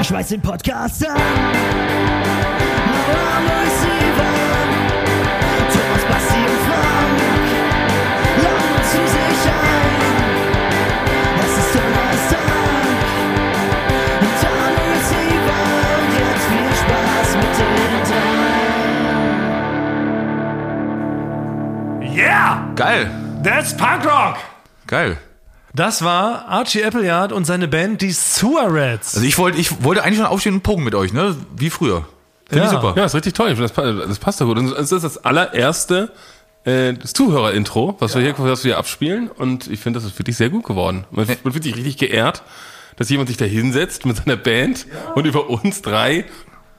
Ich schmeiß den Podcast an. Mauer Receiver. Thomas, Basti und Frank. Laden zu sich ein. Es ist Donnerstag. Und alle Receiver. Und jetzt viel Spaß mit den drei. Yeah! Geil. That's Punk Rock! Geil. Das war Archie Appleyard und seine Band, die Sewer-Rats. Also ich wollte, ich wollte eigentlich schon aufstehen und pogen mit euch, ne? Wie früher. Finde ich Ja. super. Ja, ist richtig toll. Ich finde, Das, das passt doch gut. Und es ist das allererste äh, das Zuhörer-Intro, was, wir hier, was wir hier abspielen. Und ich finde, das ist wirklich sehr gut geworden. Man, man fühlt sich richtig geehrt, dass jemand sich da hinsetzt mit seiner Band und über uns drei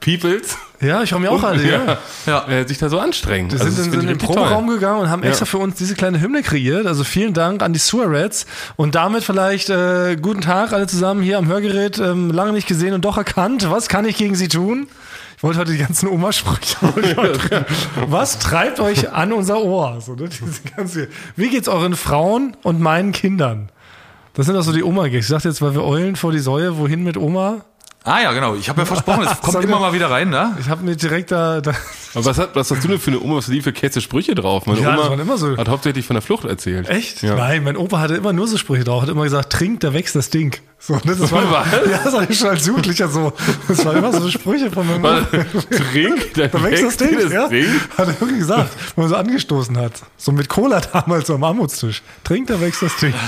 Peoples Ja, ich habe mir auch alle, ja. Ja. äh, sich da so anstrengen. Wir Also sind in, in den. Proberaum gegangen und haben extra für uns diese kleine Hymne kreiert. Also vielen Dank an die Sewer Rats. Und damit vielleicht äh, guten Tag alle zusammen hier am Hörgerät. Ähm, lange nicht gesehen und doch erkannt. Was kann ich gegen Sie tun? Ich wollte heute die ganzen Oma-Sprüche. Was treibt euch an unser Ohr? So, ne? Diese ganze, wie geht's euren Frauen und meinen Kindern? Das sind doch so die Oma-Gags. Ich sagte jetzt, weil wir Eulen vor die Säue, wohin mit Oma? Ah ja, genau. Ich habe ja versprochen, es kommt Sag immer mal wieder rein, ne? Ich habe mir direkt da, da Aber was, hat, was hast du denn für eine Oma, was hat die für Käse Sprüche drauf? Meine Ja, das Oma waren immer so. hat hauptsächlich von der Flucht erzählt. Echt? Ja. Nein, mein Opa hatte immer nur so Sprüche drauf, hat immer gesagt, trink, da wächst das Ding. So, ne, das war, Was? ja, das war schon als Jugendlicher so. Das war immer so Sprüche von meinem Opa. Trink, dann Da wächst das Ding, das ja? Ding. Hat er wirklich gesagt, wenn man so angestoßen hat. So mit Cola damals so am Armutstisch. Trink, da wächst das Ding.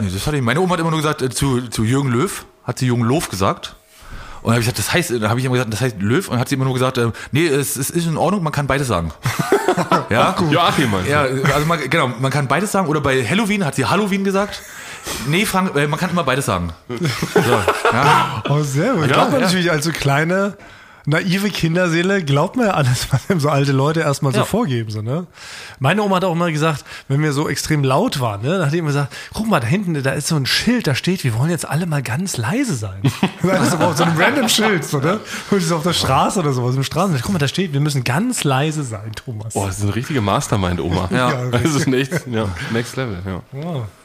Nee, das hatte ich. Meine Oma hat immer nur gesagt, äh, zu, zu Jürgen Löw, hat sie Jürgen Löw gesagt. Und dann habe ich gesagt, das heißt, dann habe ich immer gesagt, das heißt Löw. Und dann hat sie immer nur gesagt, äh, nee, es, es ist in Ordnung, man kann beides sagen. ja, Joachim meinst du? Ja, also man, genau, man kann beides sagen. Oder bei Halloween hat sie Halloween gesagt. Nee, Frank, äh, man kann immer beides sagen. So, ja. Oh, sehr gut. Glaubt man natürlich als so kleine, naive Kinderseele, glaubt man ja alles, was einem so alte Leute erstmal so Ja. vorgeben. So, ne? Meine Oma hat auch immer gesagt, wenn wir so extrem laut waren, ne, dann hat die immer gesagt, guck mal, da hinten, da ist so ein Schild, da steht, wir wollen jetzt alle mal ganz leise sein. das ist aber auf so einem random Schild, so, ne? Und das ist auf der Straße oder sowas, im Straßen. Guck mal, da steht, wir müssen ganz leise sein, Thomas. Boah, das ist eine richtige Mastermind-Oma. Ja. Das ist echt, ja, next level, ja.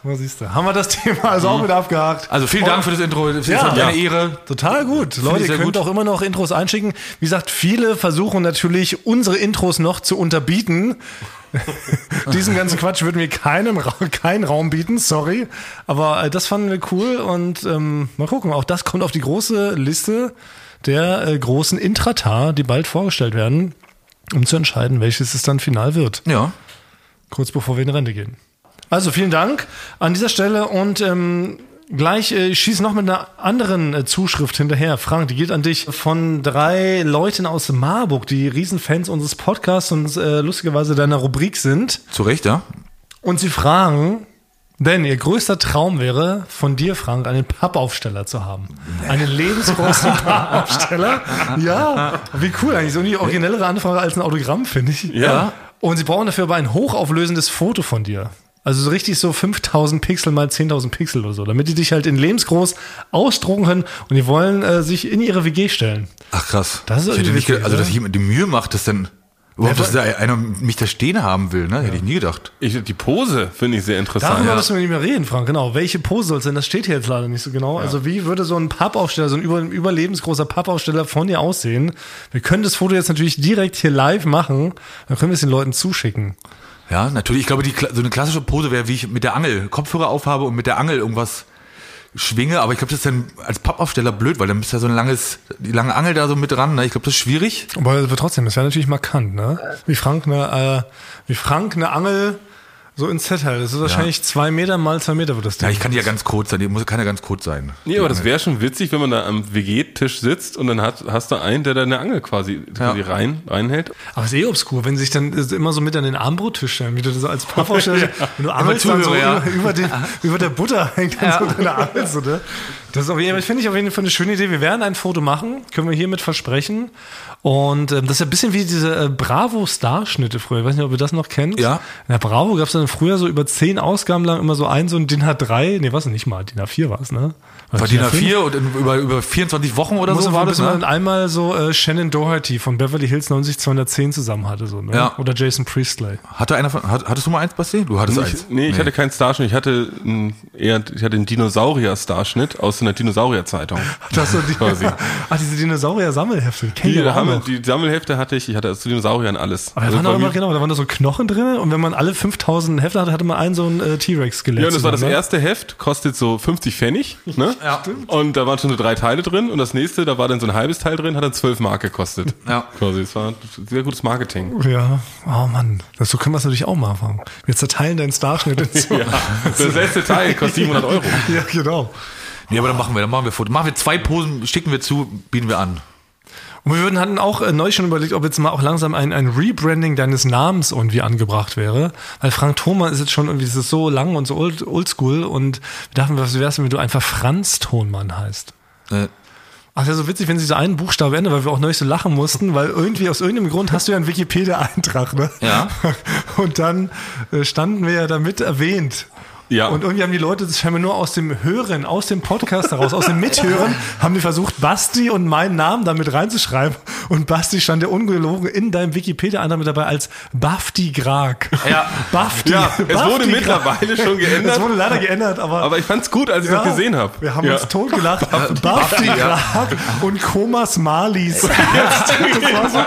Was siehst du? Haben wir das Thema also auch wieder abgehakt? Also vielen Dank für das Intro. Ist Ja. eine Ja. Ehre. Total gut. Leute, ich ihr könnt gut. auch immer noch Intros einschicken. Wie gesagt, viele versuchen natürlich, unsere Intros noch zu unterbieten. Diesem ganzen Quatsch würden wir keinem Ra keinen Raum bieten, sorry. Aber äh, das fanden wir cool und ähm, mal gucken, auch das kommt auf die große Liste der äh, großen Intrata, die bald vorgestellt werden, um zu entscheiden, welches es dann final wird Ja. kurz bevor wir in Rente gehen. Also vielen Dank an dieser Stelle und ähm, gleich äh, ich schieße noch mit einer anderen äh, Zuschrift hinterher. Frank, die geht an dich von drei Leuten aus Marburg, die Riesenfans unseres Podcasts und äh, lustigerweise deiner Rubrik sind. Zu Recht, ja. Und sie fragen, denn ihr größter Traum wäre, von dir, Frank, einen Pappaufsteller zu haben. Einen lebensgroßen Pappaufsteller. Ja, wie cool eigentlich. So eine originellere Anfrage als ein Autogramm, finde ich. Ja. Und sie brauchen dafür aber ein hochauflösendes Foto von dir. Also so richtig so 5000 Pixel mal 10.000 Pixel oder so, damit die dich halt in lebensgroß ausdrucken können und die wollen äh, sich in ihre WG stellen. Ach krass. Das ist ich hätte nicht wichtig, also dass jemand die Mühe macht, dass dann überhaupt, dass da einer mich da stehen haben will, ne? Hätte ich nie gedacht. Ich, die Pose finde ich sehr interessant. Darüber Ja. müssen wir nicht mehr reden, Frank. Genau. Welche Pose soll es denn? Das steht hier jetzt leider nicht so genau. Also wie würde so ein Pappaufsteller, so ein über, überlebensgroßer Pappaufsteller von dir aussehen? Wir können das Foto jetzt natürlich direkt hier live machen. Dann können wir es den Leuten zuschicken. Ja, natürlich. Ich glaube, die, so eine klassische Pose wäre, wie ich mit der Angel Kopfhörer aufhabe und mit der Angel irgendwas schwinge. Aber ich glaube, das ist dann als Pappaufsteller blöd, weil dann ist ja so ein langes, die lange Angel da so mit dran. Ne? Ich glaube, das ist schwierig. Aber aber trotzdem, das wäre natürlich markant, ne? Wie Frank eine, äh, wie Frank eine Angel so ins Set hält. Das ist wahrscheinlich zwei Meter mal zwei Meter wird das Ding. Ja, ich kann die ja ganz kurz sein. Die muss kann ja ganz kurz sein. Nee, aber das wäre schon witzig, wenn man da am WG-Tisch sitzt und dann hat, hast du einen, der da eine Angel quasi, quasi rein, reinhält. Aber es ist eh obskur, wenn sie sich dann äh, immer so mit an den Armbrottisch stellen, wie du das als Pappaufsteller, wenn du angelst dann so ja. über, über, den, über der Butter hängt dann so deine Angel, so, ne? Das ist auf jeden Fall, finde ich auf jeden Fall eine schöne Idee. Wir werden ein Foto machen, können wir hiermit versprechen. Und ähm, das ist ja ein bisschen wie diese äh, Bravo-Starschnitte früher. Ich weiß nicht, ob ihr das noch kennt. Ja. In der Bravo gab es dann man früher so über zehn Ausgaben lang immer so ein, so ein DIN A3, nee, was nicht mal, DIN A4 war es, ne? War DIN A4 und in, über, über 24 Wochen oder Muss so war das, man ne? dann einmal so äh, Shannon Doherty von Beverly Hills 90210 zusammen hatte, so, ne? Ja. Oder Jason Priestley. Hatte einer von, hat, hattest du mal eins, Basti? Du hattest eins. Ich, nee, ich hatte keinen Starschnitt. Ich hatte einen, eher, ich hatte einen Dinosaurier-Starschnitt aus einer Dinosaurier-Zeitung. Die. Ach, diese Dinosaurier-Sammelhefte. Die, auch haben die Sammelhefte hatte ich, ich hatte zu Dinosauriern alles. Aber da Also waren bei immer, genau, da waren da so Knochen drin und wenn man alle 5000 Hefte hatte, hatte man einen so ein äh, T-Rex-Skelett. ja, und das war das ne? erste Heft, kostet so 50 Pfennig, ne? Ja. Und da waren schon so drei Teile drin und das nächste, da war dann so ein halbes Teil drin, hat dann 12 Mark gekostet. Ja. Quasi, das war sehr gutes Marketing. Ja, oh Mann, das, so können wir es natürlich auch machen. Wir zerteilen deinen Starschnitt in so. Ja. Das letzte Teil kostet 700 Euro. ja, genau. Nee, aber dann machen wir, dann machen wir Foto. Machen wir zwei Posen, schicken wir zu, bieten wir an. Und wir würden, hatten auch äh, neulich schon überlegt, ob jetzt mal auch langsam ein, ein Rebranding deines Namens irgendwie angebracht wäre. Weil Frank Thoma ist jetzt schon irgendwie, das ist so lang und so old, oldschool und wir dachten, was wär's, wenn du einfach Franz Thonmann heißt? Äh, Ach, das ist ja so witzig, wenn sie so einen Buchstabe ändern, weil wir auch neulich so lachen mussten, weil irgendwie aus irgendeinem Grund hast du ja einen Wikipedia-Eintrag, ne? Ja. Und dann äh, standen wir ja damit erwähnt. Ja. Und irgendwie haben die Leute das scheinbar nur aus dem Hören, aus dem Podcast heraus, aus dem Mithören, haben die versucht, Basti und meinen Namen damit reinzuschreiben. Und Basti stand ja ungelogen in deinem Wikipedia-Eintrag mit dabei als Bafti Grag. Ja. Bafti. Ja, es Bafti wurde mittlerweile schon geändert. Es wurde leider geändert, aber. Aber ich fand's gut, als ich ja, das gesehen habe. Wir haben ja. uns totgelacht. Bafti Grag und Komas Malis. So,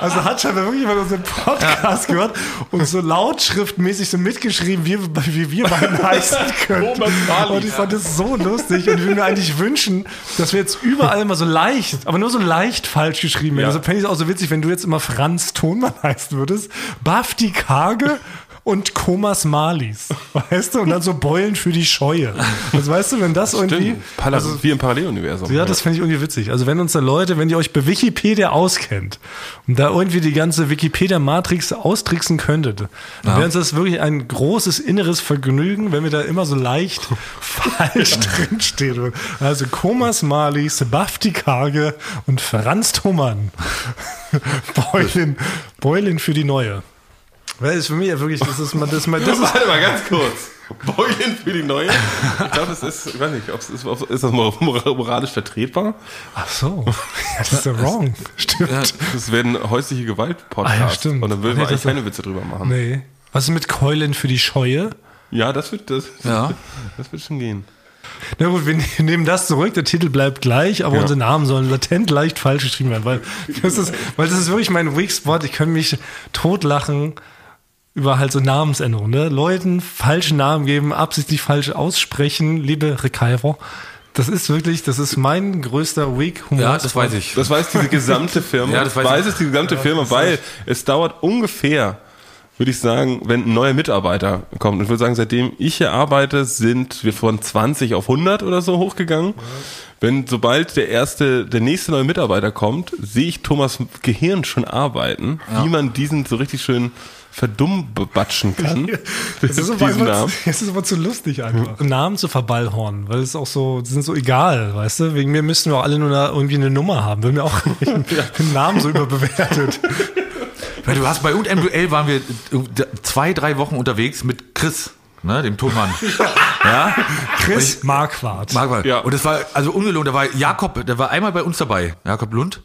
also hat scheinbar wirklich jemand unseren Podcast gehört und so lautschriftmäßig so mitgeschrieben, wie, wie wir beiden Komas Malis. Und ich fand das so lustig und ich würde mir eigentlich wünschen, dass wir jetzt überall immer so leicht, aber nur so leicht falsch geschrieben werden. Ja. Also fände ich es auch so witzig, wenn du jetzt immer Franz Thonmann heißen würdest. Bafti Kage und Komas Malis. Weißt du? Und dann so Beulen für die Scheue. Also weißt du, wenn das irgendwie. Stimmt. Pala wie im Paralleluniversum. Ja, das finde ich irgendwie witzig. Also wenn uns da Leute, wenn ihr euch bei Wikipedia auskennt und da irgendwie die ganze Wikipedia-Matrix austricksen könntet, dann wäre uns das wirklich ein großes inneres Vergnügen, wenn wir da immer so leicht falsch drinstehen. Also Komas Mali, Sebafti Kage und Franz Thomann. Beulin, Beulin für die Neue. Das ist für mich ja wirklich, das ist mal, das ist mal, das ist, Warte mal ganz kurz. Beulen für die neue. Ich glaube, das ist, ich weiß nicht, ob es ist, ob- ist das mor- mor- moralisch vertretbar? ach so, ja, das ist ja wrong. Stimmt. Das werden häusliche Gewalt-Podcasts. Ah, ja, stimmt. Und dann würden Ach, wir nee, eigentlich keine Witze drüber machen. Nee. Was ist mit Keulen für die Scheue? Ja, das wird, das, Ja. das wird schon gehen. Na gut, wir nehmen das zurück, der Titel bleibt gleich, aber Ja. unsere Namen sollen latent leicht falsch geschrieben werden, weil das ist, weil das ist wirklich mein Weak Spot. Ich kann mich totlachen über halt so Namensänderungen, ne? Leuten falsche Namen geben, absichtlich falsch aussprechen, liebe Rekaiver. Das ist wirklich, das ist mein größter Weak Humor. ja, das weiß ich. Das weiß diese gesamte Firma. Ja, das weiß weiß ich. es die gesamte Firma, weil es dauert ungefähr, würde ich sagen, wenn ein neuer Mitarbeiter kommt. Und ich würde sagen, seitdem ich hier arbeite, sind wir von 20 auf 100 oder so hochgegangen. Wenn, sobald der erste, der nächste neue Mitarbeiter kommt, sehe ich Thomas Gehirn schon arbeiten, wie man diesen so richtig schön verdummbatschen kann. Das ist, aber Namen. das ist aber zu lustig einfach. Namen zu verballhornen, weil es auch so, die sind so egal, weißt du? Wegen mir müssten wir auch alle nur eine, irgendwie eine Nummer haben. Würden wir auch den Namen so überbewertet. Weil du hast bei und MBL waren wir äh, zwei, drei Wochen unterwegs mit Chris, ne, dem Tonmann. ja. Chris Marquardt. Marquardt. Ja. Und das war, also ungelogen, da war Jakob, der war einmal bei uns dabei, Jakob Lund.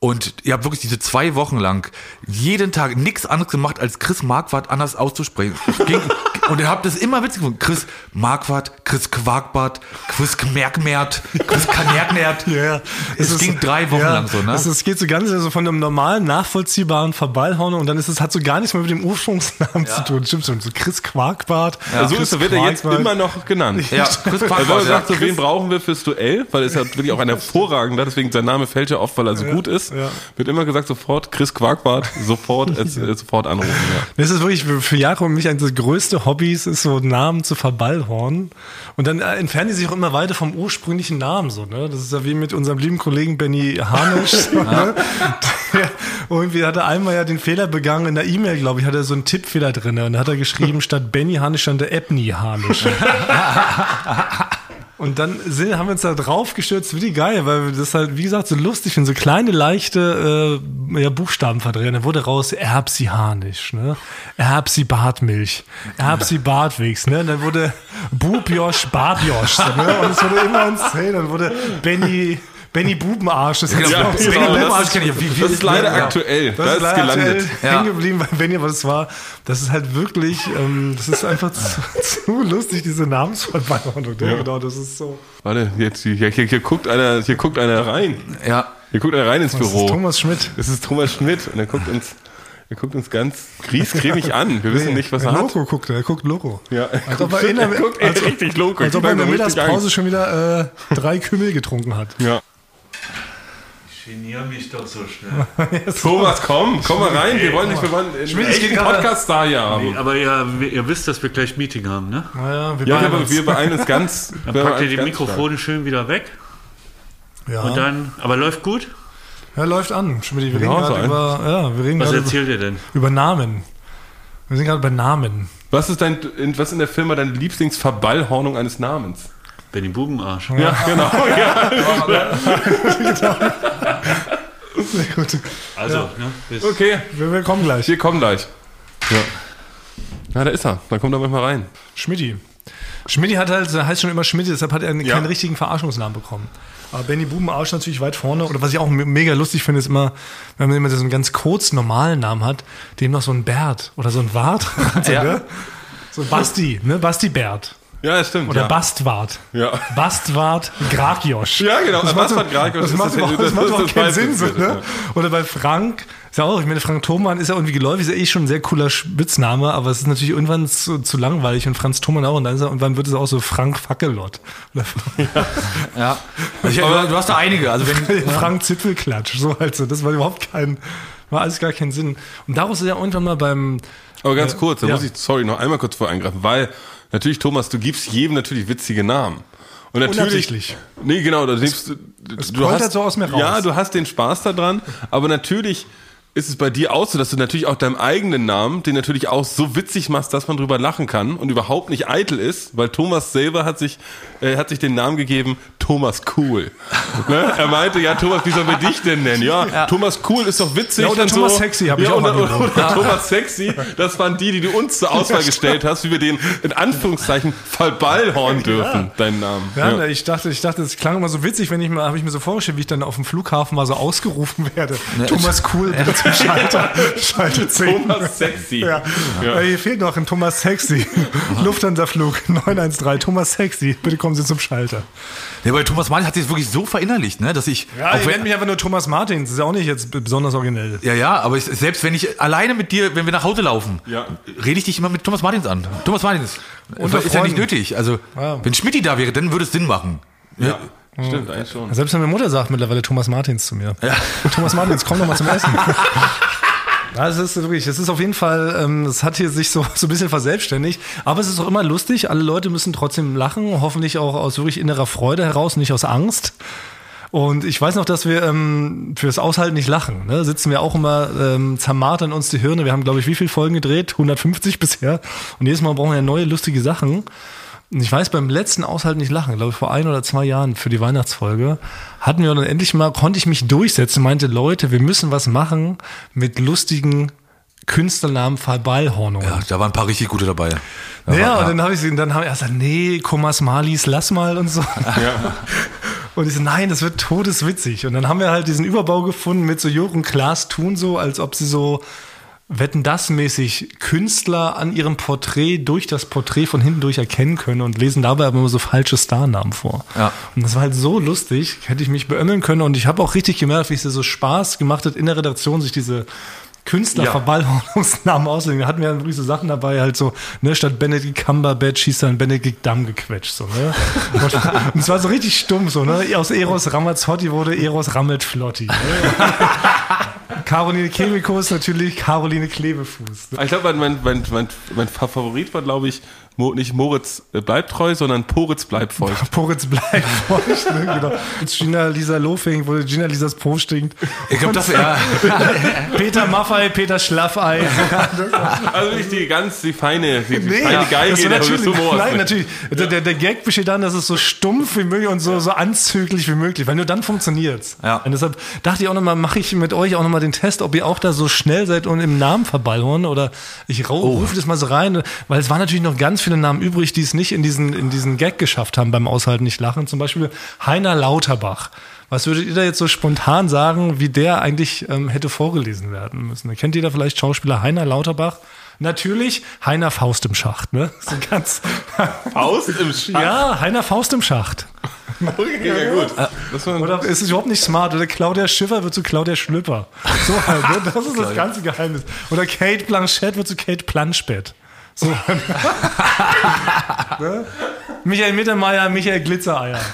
Und ihr habt wirklich diese zwei Wochen lang jeden Tag nichts anderes gemacht, als Chris Marquardt anders auszusprechen. Es Ging, und ihr habt das immer witzig gefunden. Chris Marquardt, Chris Quarkbart, Chris Kmerkmert, Chris Kanerknert. Ja, Es ging drei Wochen lang so, ne? Es, es geht so ganz so von einem normalen, nachvollziehbaren Verballhauen und dann ist es, hat so gar nichts mehr mit dem Ursprungsnamen zu tun. Stimmt schon. So Chris Quarkbart. Ja, so Chris ist, er- wird er jetzt immer noch genannt. Ja, Chris Also Quarkbart. Ja. sagt, so wen brauchen wir fürs Duell, weil es ja wirklich auch ein hervorragender, deswegen sein Name fällt ja oft, weil er so gut ist, ja. wird immer gesagt, sofort Chris Quarkbart, sofort, äh, sofort anrufen. Ja. Das ist wirklich für, Jakob und mich eines der größte Hobbys, ist so Namen zu verballhornen. Und dann äh, entfernen die sich auch immer weiter vom ursprünglichen Namen, so, ne? Das ist ja wie mit unserem lieben Kollegen Benny Harnisch, so, ne? Der, irgendwie hat er einmal ja den Fehler begangen in der E-Mail, glaube ich, hat er so einen Tippfehler drin. Und da hat er geschrieben, statt Benny Harnisch stand der Ebni Harnisch. Und dann sind, haben wir uns da drauf gestürzt wie die Geier, weil wir das halt, wie gesagt, so lustig finden, so kleine, leichte äh, ja, Buchstaben verdrehen. Dann wurde raus Erbsi Harnisch, ne? Erbsi Bartmilch, Erbsi Bartwigs, ne? Und dann wurde Bubjosch Bartjosch, so, ne? Und es wurde immer uns, hey, dann wurde Benny, Benny Bubenarsch. Das, Genau, noch- Benny Bubenarsch Bubenarsch kenn ich. Wie- wie- Das ist leider Ja. aktuell. das da ist leider gelandet. aktuell Ja. hängen geblieben bei Benny, aber das war, das ist halt wirklich, ähm, das ist einfach zu, zu lustig, diese Namensverbannung. Ja. Genau, das ist so. Warte, jetzt, hier, hier, hier, guckt einer, hier guckt einer rein. Ja. Hier guckt einer rein ins Das Büro. ist Thomas Schmidt. Das ist Thomas Schmidt und er guckt uns, er guckt uns ganz griesgrämig an. Wir wissen nicht, was er hat. Loco guckt, er guckt Loco. Ja, er Als ob guckt, er er guckt als, echt richtig loco. als ob er in der Mittagspause schon wieder äh, drei Kümmel getrunken hat. Ja. Ich geniere mich doch so schnell. Thomas, komm, komm mal rein. Wir wollen nicht, wir wollen einen echten Podcast da hier haben. Aber ihr, ihr wisst, dass wir gleich Meeting haben, ne? Naja, wir Ja, beeilen uns. wir beeilen uns ganz. Dann packt ihr die Mikrofone schön wieder weg. ja. Und dann, aber läuft gut? ja, läuft an. Schmidt, wir reden Ja, so gerade über, ja, wir reden Was gerade über, erzählt ihr denn? über Namen. Wir sind gerade bei Namen. Was ist dein, in, was in der Firma deine Lieblingsverballhornung eines Namens? Benny Bubenarsch. Ja, genau. Ja. Sehr gut. Also, ne? Bis Okay, Wir, wir kommen gleich. wir kommen gleich. Ja. Ja, da ist er. Dann kommt er manchmal rein. Schmidti. Schmidti hat halt, er heißt schon immer Schmidti, deshalb hat er Ja. keinen richtigen Verarschungsnamen bekommen. Aber Benny Bubenarsch natürlich weit vorne. Oder was ich auch me- mega lustig finde, ist immer, wenn man immer so einen ganz kurz normalen Namen hat, dem noch so ein Bert oder so ein Wart. so, Ja. ne? so Basti, ne? Basti Bert. Ja, das stimmt. Oder ja. Bastwart. Ja. Bastwart Grafjosch. Ja, genau. Das war Grafjosch? das Das macht überhaupt, ja- das macht das überhaupt keinen Sinn. So, ne? ja. Oder bei Frank, ist ja auch, ich meine, Frank Thomann ist ja irgendwie geläufig, ist ja eh schon ein sehr cooler Spitzname, aber es ist natürlich irgendwann zu, zu langweilig und Franz Thomann auch. Und dann ist er, irgendwann wird es auch so Frank Fackelott. Oder Ja. Also ich, du hast da einige. Also wenn, Frank Zipfelklatsch. So halt so. Das war überhaupt kein, war alles gar keinen Sinn. Und daraus ist ja irgendwann mal beim, Aber ganz kurz, da ja. muss ich, sorry, noch einmal kurz vor eingreifen, weil natürlich, Thomas, du gibst jedem natürlich witzige Namen. Und natürlich, nee, genau, da nimmst du, du poltert so aus mir raus. Ja, du hast den Spaß daran, aber natürlich ist es bei dir auch so, dass du natürlich auch deinem eigenen Namen, den natürlich auch so witzig machst, dass man drüber lachen kann und überhaupt nicht eitel ist, weil Thomas selber hat sich, äh, hat sich den Namen gegeben, Thomas Cool. ne? Er meinte, ja, Thomas, wie sollen wir dich denn nennen? Ja, Thomas Cool ist doch witzig. Ja, oder und Thomas so. Sexy hab ich ja, auch oder, mal oder, oder Thomas Sexy, das waren die, die du uns zur Auswahl gestellt hast, wie wir den in Anführungszeichen verballhorn dürfen, deinen Namen. ja, ich dachte, ich dachte, es klang immer so witzig, wenn ich mal, habe ich mir so vorgestellt, wie ich dann auf dem Flughafen mal so ausgerufen werde. Thomas Cool, Schalter, Schalter 10. Thomas Sexy. Ja. Ja. Hier fehlt noch ein Thomas Sexy. Lufthansa-Flug 913. Thomas Sexy. Bitte kommen Sie zum Schalter. ja, bei Thomas Mann hat sich das wirklich so verinnerlicht, ne, dass ich. Ja, auch ich wenn, nenne mich einfach nur Thomas Martins. Das ist ja auch nicht jetzt besonders originell. ja, ja, aber ich, selbst wenn ich alleine mit dir, wenn wir nach Hause laufen, Ja. rede ich dich immer mit Thomas Martins an. Thomas Martins. Unter ist ja nicht nötig. Also, Ja. wenn Schmidti da wäre, dann würde es Sinn machen. Ja, stimmt, eigentlich schon. Selbst meine Mutter sagt mittlerweile Thomas Martins zu mir. Thomas Martins, komm doch mal zum Essen. Ja, es ist wirklich, es ist auf jeden Fall, ähm, es hat hier sich so, so ein bisschen verselbstständigt, aber es ist auch immer lustig, alle Leute müssen trotzdem lachen, hoffentlich auch aus wirklich innerer Freude heraus, nicht aus Angst. Und ich weiß noch, dass wir ähm, fürs Aushalten nicht lachen. Ne? Sitzen wir auch immer, ähm, zermartern uns die Hirne. Wir haben, glaube ich, wie viele Folgen gedreht? 150 bisher. Und jedes Mal brauchen wir ja neue lustige Sachen. Und ich weiß, beim letzten Aushalten nicht lachen, glaube ich, vor ein oder zwei Jahren für die Weihnachtsfolge, hatten wir dann endlich mal, konnte ich mich durchsetzen, meinte, Leute, wir müssen was machen mit lustigen Künstlernamen Verballhornungen. Ja, da waren ein paar richtig gute dabei. Da Ja, war- und dann habe ich sie, dann habe ich gesagt, nee, Komas Malis, lass mal und so. Und ich so, nein, das wird todeswitzig. Und dann haben wir halt diesen Überbau gefunden mit so Jürgen Klaas tun so, als ob sie so wetten das mäßig Künstler an ihrem Porträt durch das Porträt von hinten durch erkennen können und lesen dabei aber immer so falsche Starnamen vor. Ja. Und das war halt so lustig, hätte ich mich beömmeln können und ich habe auch richtig gemerkt, wie es dir so Spaß gemacht hat, in der Redaktion sich diese Künstlerverballhornungsnamen auslegen. Da hatten wir dann so Sachen dabei, halt so, ne, statt Benedict Cumberbatch hieß dann Benedict Damm gequetscht, so, ne. Und, und es war so richtig stumm, so, ne. Aus Eros Ramazzotti wurde Eros Rammelt Flotti. Ne? Caroline ist natürlich Caroline Klebefuß. Ich glaube, mein, mein, mein, mein Favorit war, glaube ich, Mo, nicht Moritz äh, bleibt treu, sondern Poritz bleibt feucht. Poritz bleibt feucht, ne? genau. Jetzt Gina Lisa Lofing, wo Gina Lisas Po stinkt. Ich glaube, das ja. Peter Maffei, Peter Schlaffei. Also wirklich die ganz, die feine, die, die Nee, feine Geige der natürlich, Humors. Nein, natürlich. Der, der, der Gag besteht darin, dass es so stumpf wie möglich und so, so anzüglich wie möglich, weil nur dann funktioniert's. Ja. Und deshalb dachte ich auch nochmal, mache ich mit euch auch nochmal den Test, ob ihr auch da so schnell seid und im Namen verballern oder ich Oh. rufe das mal so rein, weil es waren natürlich noch ganz viele Namen übrig, die es nicht in diesen, in diesen Gag geschafft haben beim Aushalten nicht lachen. Zum Beispiel Heiner Lauterbach. Was würdet ihr da jetzt so spontan sagen, wie der eigentlich ähm, hätte vorgelesen werden müssen? Kennt ihr da vielleicht Schauspieler Heiner Lauterbach? Natürlich Heiner Faust im Schacht, ne? So ganz. Faust im Schach. ja, Heiner Faust im Schacht. Okay, ja, gut. Das war, Oder ist es überhaupt nicht smart? Oder Claudia Schiffer wird zu Claudia Schlüpper. So halt, ne? Das ist das ganze Geheimnis. Oder Kate Blanchett wird zu Kate Planschbett. So. ne? Michael Mittermeier, Michael Glitzereier.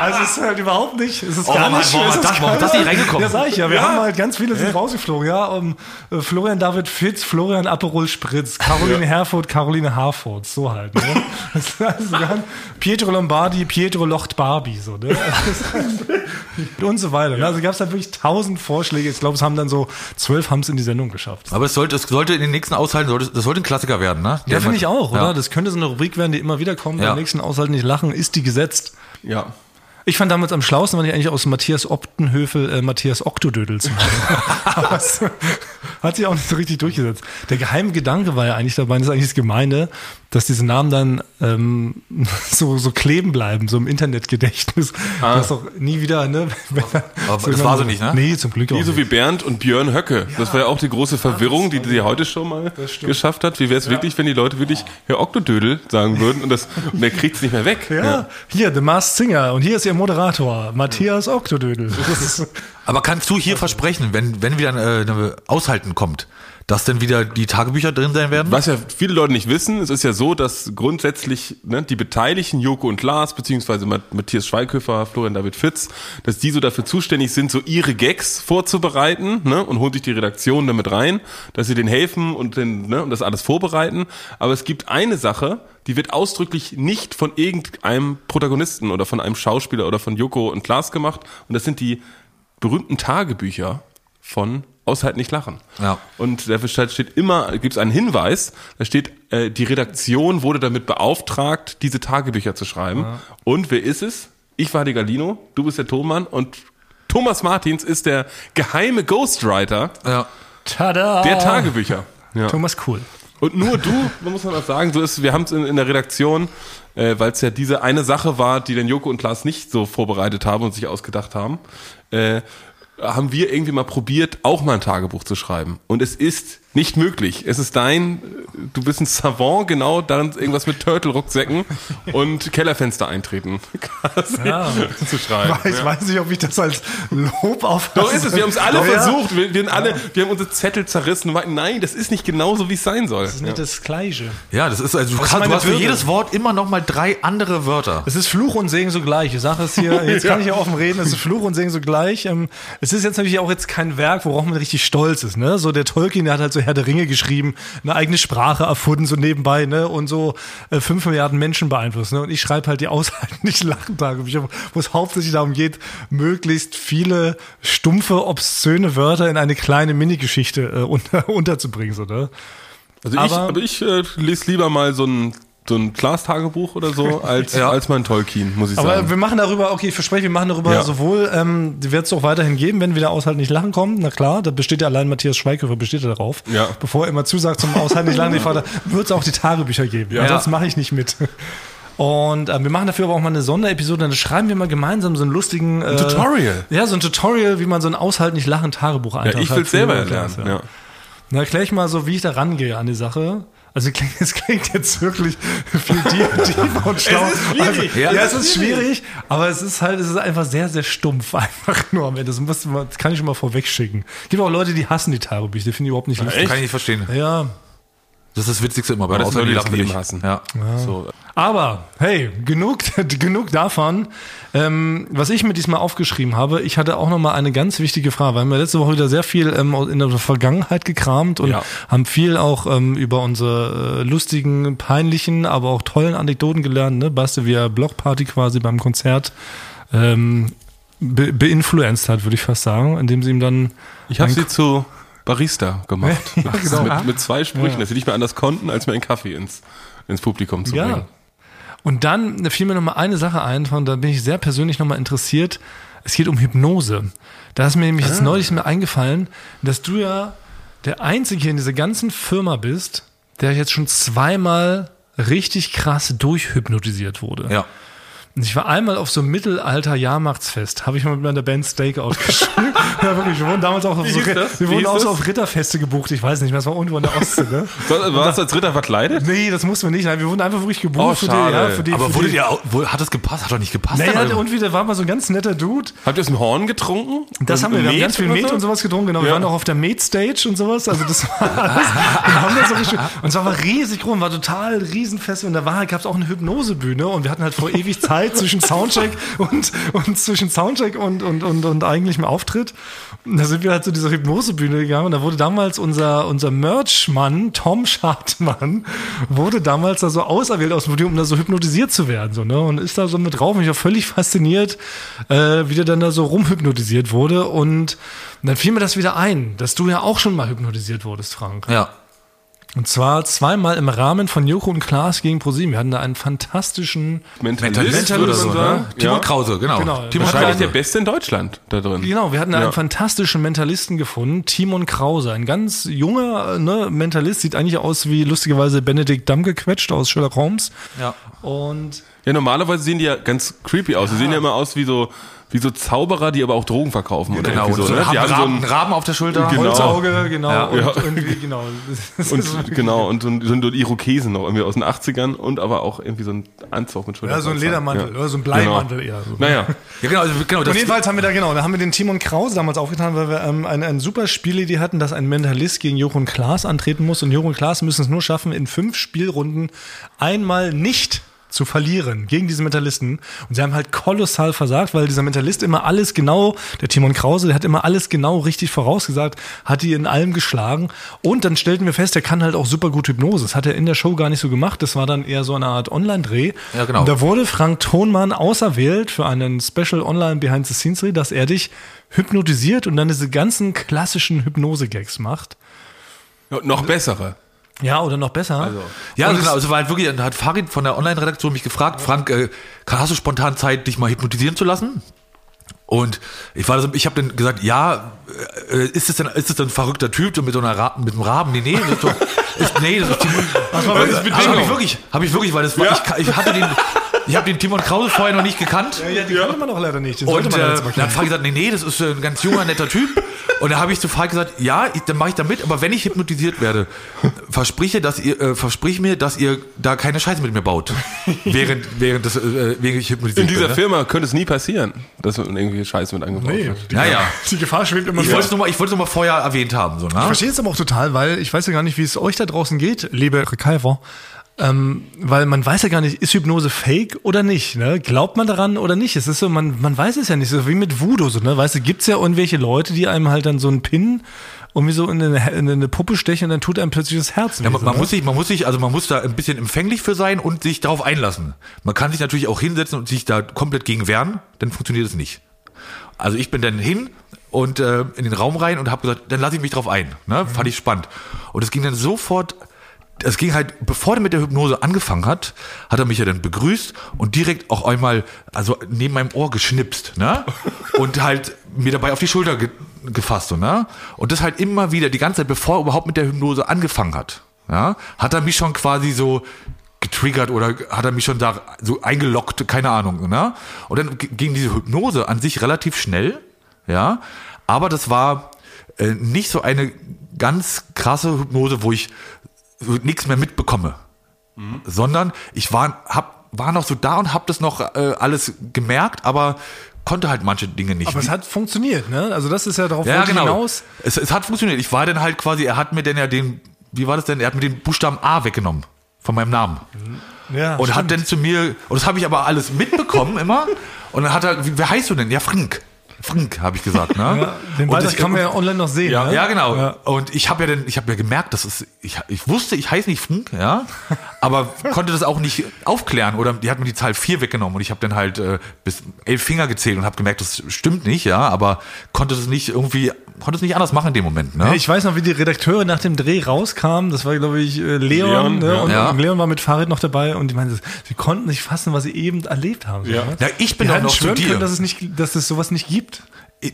Also es ist halt überhaupt nicht, es ist Oh, gar nicht hat ist das- warum das nicht reingekommen? Ja, sag ich ja. Wir haben halt ganz viele sind rausgeflogen. Ja, um, äh, Florian David Fitz, Florian Aperol Spritz, Caroline Herfurth, Caroline Harfurt. So halt. Ne? Das Pietro Lombardi, Pietro Locht Barbie. So, ne? Das Und so weiter. ne? Also gab es halt wirklich tausend Vorschläge. Ich glaube, es haben dann so zwölf haben es in die Sendung geschafft. Aber es sollte, es sollte in den nächsten Aushalten, sollte, das sollte ein Klassiker werden, ne? Ja, finde ich auch, oder? Ja. Das könnte so eine Rubrik werden, die immer wieder kommt. Ja. Beim nächsten Aushalten nicht lachen, ist die gesetzt. ja. Ich fand damals am schlausten, wenn ich eigentlich aus Matthias Optenhöfel äh, Matthias Oktodödel zu machen. Hat sich auch nicht so richtig durchgesetzt. Der geheime Gedanke war ja eigentlich dabei, das ist eigentlich das Gemeine, dass diese Namen dann ähm, so, so kleben bleiben, so im Internetgedächtnis. Ah. Das auch nie wieder, ne? Aber das war so nicht, ne? Nee, zum Glück auch Nie so wie Bernd und Björn Höcke. Das war ja auch die große Verwirrung, die sie heute schon mal geschafft hat. Wie wäre es wirklich, wenn die Leute wirklich Herr Oktodödel sagen würden und, das, und der kriegt es nicht mehr weg. Ja, hier, The Masked Singer. Und hier ist ihr Moderator, Matthias Oktodödel. Aber kannst du hier versprechen, wenn, wenn wieder äh, eine Aushalten kommt, dass dann wieder die Tagebücher drin sein werden? Was ja viele Leute nicht wissen, es ist ja so, dass grundsätzlich ne, die Beteiligten, Joko und Lars, beziehungsweise Mat- Matthias Schweighöfer, Florian David Fitz, dass die so dafür zuständig sind, so ihre Gags vorzubereiten ne, und holen sich die Redaktion damit rein, dass sie denen helfen und, den, ne, und das alles vorbereiten. Aber es gibt eine Sache, die wird ausdrücklich nicht von irgendeinem Protagonisten oder von einem Schauspieler oder von Joko und Lars gemacht. Und das sind die berühmten Tagebücher von Aushalt nicht lachen. Ja. Und dafür steht immer, gibt es einen Hinweis, da steht, äh, die Redaktion wurde damit beauftragt, diese Tagebücher zu schreiben. Und wer ist es? Ich war die Galino, du bist der Thomann und Thomas Martins ist der geheime Ghostwriter Ja. tada! der Tagebücher. Ja. Thomas Cool. Und nur du, man muss man auch sagen, so ist, wir haben es in, in der Redaktion, äh, weil es ja diese eine Sache war, die dann Joko und Lars nicht so vorbereitet haben und sich ausgedacht haben, äh, haben wir irgendwie mal probiert, auch mal ein Tagebuch zu schreiben. Und es ist nicht möglich. Es ist dein, du bist ein Savant, genau, darin irgendwas mit Turtle-Rucksäcken und Kellerfenster eintreten Ja. zu schreiben. Ich weiß nicht, ob ich das als Lob auf. Doch ist es, wir haben es alle ja. versucht, wir, wir, haben alle, wir haben unsere Zettel zerrissen und meinten, nein, das ist nicht genauso, wie es sein soll. Das ist nicht das Gleiche. Ja, das ist, also du, kannst, du hast für jedes Wort immer noch mal drei andere Wörter. Es ist Fluch und Segen zugleich. Ich sage es hier, jetzt kann ich ja offen reden, es ist Fluch und Segen zugleich. Ähm, Es ist jetzt natürlich auch jetzt kein Werk, worauf man richtig stolz ist. Ne? So der Tolkien, der hat halt so Herr der Ringe geschrieben, eine eigene Sprache erfunden, so nebenbei, ne? Und so äh, fünf Milliarden Menschen beeinflusst. Ne? Und ich schreibe halt die Aushalten nicht lachen Tagebücher, wo es hauptsächlich darum geht, möglichst viele stumpfe, obszöne Wörter in eine kleine Minigeschichte äh, unter, unterzubringen. So, ne? Also ich, Aber- aber ich äh, lese lieber mal so ein so ein Klaas-Tagebuch oder so, als, Ja. als mein Tolkien, muss ich Aber sagen. wir machen darüber, okay, ich verspreche, wir machen darüber Ja. sowohl, ähm, die wird es auch weiterhin geben, wenn wieder Aushalten nicht lachen kommt. Na klar, da besteht ja allein Matthias Schweighöfer, besteht ja darauf. Ja. Bevor er immer zusagt zum Aushalten nicht lachen, Vater, wird es auch die Tagebücher geben. Ja. Sonst mache ich nicht mit. Und äh, wir machen dafür aber auch mal eine Sonderepisode, dann schreiben wir mal gemeinsam so einen lustigen äh, Tutorial. Ja, so ein Tutorial, wie man so ein Aushalten nicht lachen Tagebuch ja, einträgt. ich will selber erlernen. Ja. Na, erklär ich mal so, wie ich da rangehe an die Sache. Also es klingt jetzt wirklich viel tief- tiefer und schlau. ist schwierig. Also, ja, Ja, es ist schwierig, aber es ist halt, es ist einfach sehr, sehr stumpf. Einfach nur am Ende. Das, muss man, das kann ich schon mal vorwegschicken. Es gibt auch Leute, die hassen die Tagebücher, die finde ich überhaupt nicht lustig. Kann ich nicht verstehen. Ja. Das ist das Witzigste immer das lachen Leben hassen. Ja. So. Aber hey, genug, genug davon. Ähm, was ich mir diesmal aufgeschrieben habe, ich hatte auch noch mal eine ganz wichtige Frage. Wir haben ja letzte Woche wieder sehr viel ähm, in der Vergangenheit gekramt und Ja. haben viel auch ähm, über unsere äh, lustigen, peinlichen, aber auch tollen Anekdoten gelernt. Ne? Baste, wie er Blockparty quasi beim Konzert ähm, be beinfluenzt hat, würde ich fast sagen, indem sie ihm dann Ich habe sie zu Barista gemacht. Ja, genau. mit, mit zwei Sprüchen, Ja. dass sie nicht mehr anders konnten, als mir einen Kaffee ins, ins Publikum zu Ja. bringen. Und dann fiel mir noch mal eine Sache ein, von da bin ich sehr persönlich noch mal interessiert. Es geht um Hypnose. Da ist mir nämlich jetzt neulich mir eingefallen, dass du ja der Einzige in dieser ganzen Firma bist, der jetzt schon zweimal richtig krass durchhypnotisiert wurde. Ja. Und ich war einmal auf so einem Mittelalter-Jahrmachtsfest, habe ich mal mit meiner Band Stakeout gespielt. ja, wirklich, wir wurden damals auch auf so, wir wurden auch so auf Ritterfeste gebucht, ich weiß nicht mehr, das war irgendwo in der Ostsee, ne? So, warst du als Ritter verkleidet? Nee, das mussten wir nicht. Nein, wir wurden einfach wirklich gebucht Oh, für die, schade. ja, für die, Aber für wurde die, auch- wo, hat das gepasst? Hat doch nicht gepasst. Naja, und wieder war mal so ein ganz netter Dude. Habt ihr aus dem Horn getrunken? Das haben wir, wir haben ganz viel Met so? und sowas getrunken, genau. Wir Ja. waren auch auf der Met-Stage und sowas. Also das war alles. Wir haben das so richtig, und es war riesig groß, war total riesenfest. Und da gab es auch eine Hypnosebühne und wir hatten halt vor ewig Zeit zwischen Soundcheck und, und zwischen Soundcheck und, und, und, und eigentlichem Auftritt. Und da sind wir halt zu dieser Hypnosebühne gegangen und da wurde damals unser, unser Merch-Mann, Tom Schadmann, wurde damals da so auserwählt aus dem Studium, um da so hypnotisiert zu werden. So, ne? Und ist da so mit drauf. Und ich war völlig fasziniert, äh, wie der dann da so rumhypnotisiert wurde. Und dann fiel mir das wieder ein, dass du ja auch schon mal hypnotisiert wurdest, Frank. ja. Und zwar zweimal im Rahmen von Joko und Klaas gegen ProSieben. Wir hatten da einen fantastischen Mentalist, Mentalist oder so, sagen. ne? Timon Ja. Krause, genau. Genau. Timon Hat Wahrscheinlich der. Beste in Deutschland da drin. Genau, wir hatten Ja. einen fantastischen Mentalisten gefunden, Timon Krause, ein ganz junger ne, Mentalist, sieht eigentlich aus wie lustigerweise Benedikt Dammgequetscht aus Sherlock Holmes. Ja. Und Ja, normalerweise sehen die ja ganz creepy aus. Sie sehen ja immer aus wie so, wie so Zauberer, die aber auch Drogen verkaufen. Oder Genau. Und so, so, ne? Die haben so Raben, ein, Raben auf der Schulter. Genau. Holzauge, genau, Ja. und Ja. irgendwie, genau. Und genau, und so ein, so ein Irokesen noch irgendwie aus den 80ern und aber auch irgendwie so ein Anzug mit Schulter. Ja, so ein Ledermantel, oder so ein Bleimantel eher. So. Naja. Ja, genau. Also, genau Und jedenfalls haben wir da, genau, da haben wir den Timon Krause damals aufgetan, weil wir ähm, eine, eine super Spielidee hatten, dass ein Mentalist gegen Jochen Klaas antreten muss. Und Jochen Klaas müssen es nur schaffen, in fünf Spielrunden einmal nicht zu verlieren gegen diesen Mentalisten. Und sie haben halt kolossal versagt, weil dieser Mentalist immer alles genau, der Timon Krause, der hat immer alles genau richtig vorausgesagt, hat die in allem geschlagen. Und dann stellten wir fest, der kann halt auch super gut Hypnose. Das hat er in der Show gar nicht so gemacht. Das war dann eher so eine Art Online-Dreh. Ja, genau. Und da wurde Frank Thonmann auserwählt für einen Special Online Behind the Scenes Dreh, dass er dich hypnotisiert und dann diese ganzen klassischen Hypnose-Gags macht. Ja, Noch bessere. Ja, oder noch besser. Ja, Und genau. Also war halt wirklich, dann hat Farid von der Online-Redaktion mich gefragt, Frank, äh, hast du spontan Zeit, dich mal hypnotisieren zu lassen? Und ich war so, ich habe dann gesagt, ja, äh, ist es denn, ist es denn ein verrückter Typ mit so einer Ra mit einem Raben? Nee, nee, das ist, doch, ist, nee, das ist Timon. Das war wirklich habe ich wirklich, habe ich wirklich, weil das war, Ja. ich, ich hatte den, ich habe den Timon Krause vorher noch nicht gekannt. ja, die kannte man doch leider nicht. Den Und man äh, dann hat Frank gesagt, nee, nee, das ist äh, ein ganz junger, netter Typ. Und da habe ich zu Frank gesagt, ja, ich, dann mache ich da mit, aber wenn ich hypnotisiert werde, verspreche, dass ihr, äh, versprich mir, dass ihr da keine Scheiße mit mir baut. während, während, das, äh, während ich hypnotisiert In dieser werde. Firma könnte es nie passieren, dass man irgendwie Scheiße mit angebaut Nee, wird. die, Ja, ja. die Gefahr schwebt immer Ich mehr. wollte es nur mal, ich wollte es nur mal vorher erwähnt haben, so, Ich ne? verstehe es aber auch total, weil ich weiß ja gar nicht, wie es euch da draußen geht, liebe Rekalver. Ähm, weil man weiß ja gar nicht, ist Hypnose fake oder nicht, ne? Glaubt man daran oder nicht? Es ist so, man, man weiß es ja nicht, so wie mit Voodoo, so, ne? Weißt du, gibt's ja irgendwelche Leute, die einem halt dann so einen Pin irgendwie so in eine, in eine Puppe stechen und dann tut einem plötzlich das Herz Ja, man, so, man ne? muss sich, man muss sich, also man muss da ein bisschen empfänglich für sein und sich darauf einlassen. Man kann sich natürlich auch hinsetzen und sich da komplett gegen wehren, dann funktioniert es nicht. Also ich bin dann hin und äh, in den Raum rein und habe gesagt, dann lasse ich mich drauf ein. Ne? Fand ich spannend. Und es ging dann sofort, es ging halt, bevor er mit der Hypnose angefangen hat, hat er mich ja dann begrüßt und direkt auch einmal, also neben meinem Ohr geschnipst, ne? Und halt mir dabei auf die Schulter ge gefasst, so, ne? Und das halt immer wieder, die ganze Zeit, bevor er überhaupt mit der Hypnose angefangen hat, ja, hat er mich schon quasi so getriggert oder hat er mich schon da so eingeloggt, keine Ahnung, ne? Und dann ging diese Hypnose an sich relativ schnell, ja, aber das war äh, nicht so eine ganz krasse Hypnose, wo ich nichts mehr mitbekomme, sondern ich war, hab, war noch so da und hab das noch äh, alles gemerkt, aber konnte halt manche Dinge nicht. Aber es hat funktioniert, ne? Also das ist ja darauf ja, genau. hinaus. Es, es hat funktioniert. Ich war dann halt quasi, er hat mir dann ja den wie war das denn? Er hat mir den Buchstaben A weggenommen von meinem Namen. Ja, Und hat stimmt. dann zu mir, und das habe ich aber alles mitbekommen immer. Und dann hat er, wie, wer heißt du denn? Ja, Frank. Frank, habe ich gesagt, ne? Ja, den Und Beitrag das- kann man ja online noch sehen. ja, ne? ja, genau. Ja. Und ich habe ja dann, ich habe ja gemerkt, dass es, ich, ich wusste, ich heiße nicht Frank, ja, aber konnte das auch nicht aufklären oder die hat mir die Zahl vier weggenommen und ich habe dann halt äh, bis elf Finger gezählt und habe gemerkt, das stimmt nicht, ja, aber konnte das nicht irgendwie, konnte es nicht anders machen in dem Moment, ne? Ja, Ich weiß noch, wie die Redakteure nach dem Dreh rauskamen. Das war, glaube ich, äh, Leon. Leon, ne? ja. Und, Ja. Leon war mit Fahrrad noch dabei und die meinten, sie konnten nicht fassen, was sie eben erlebt haben. Ja. ne? Ja, ich bin die hätten noch zu schwören dir. können, dass es, nicht, dass es sowas nicht gibt.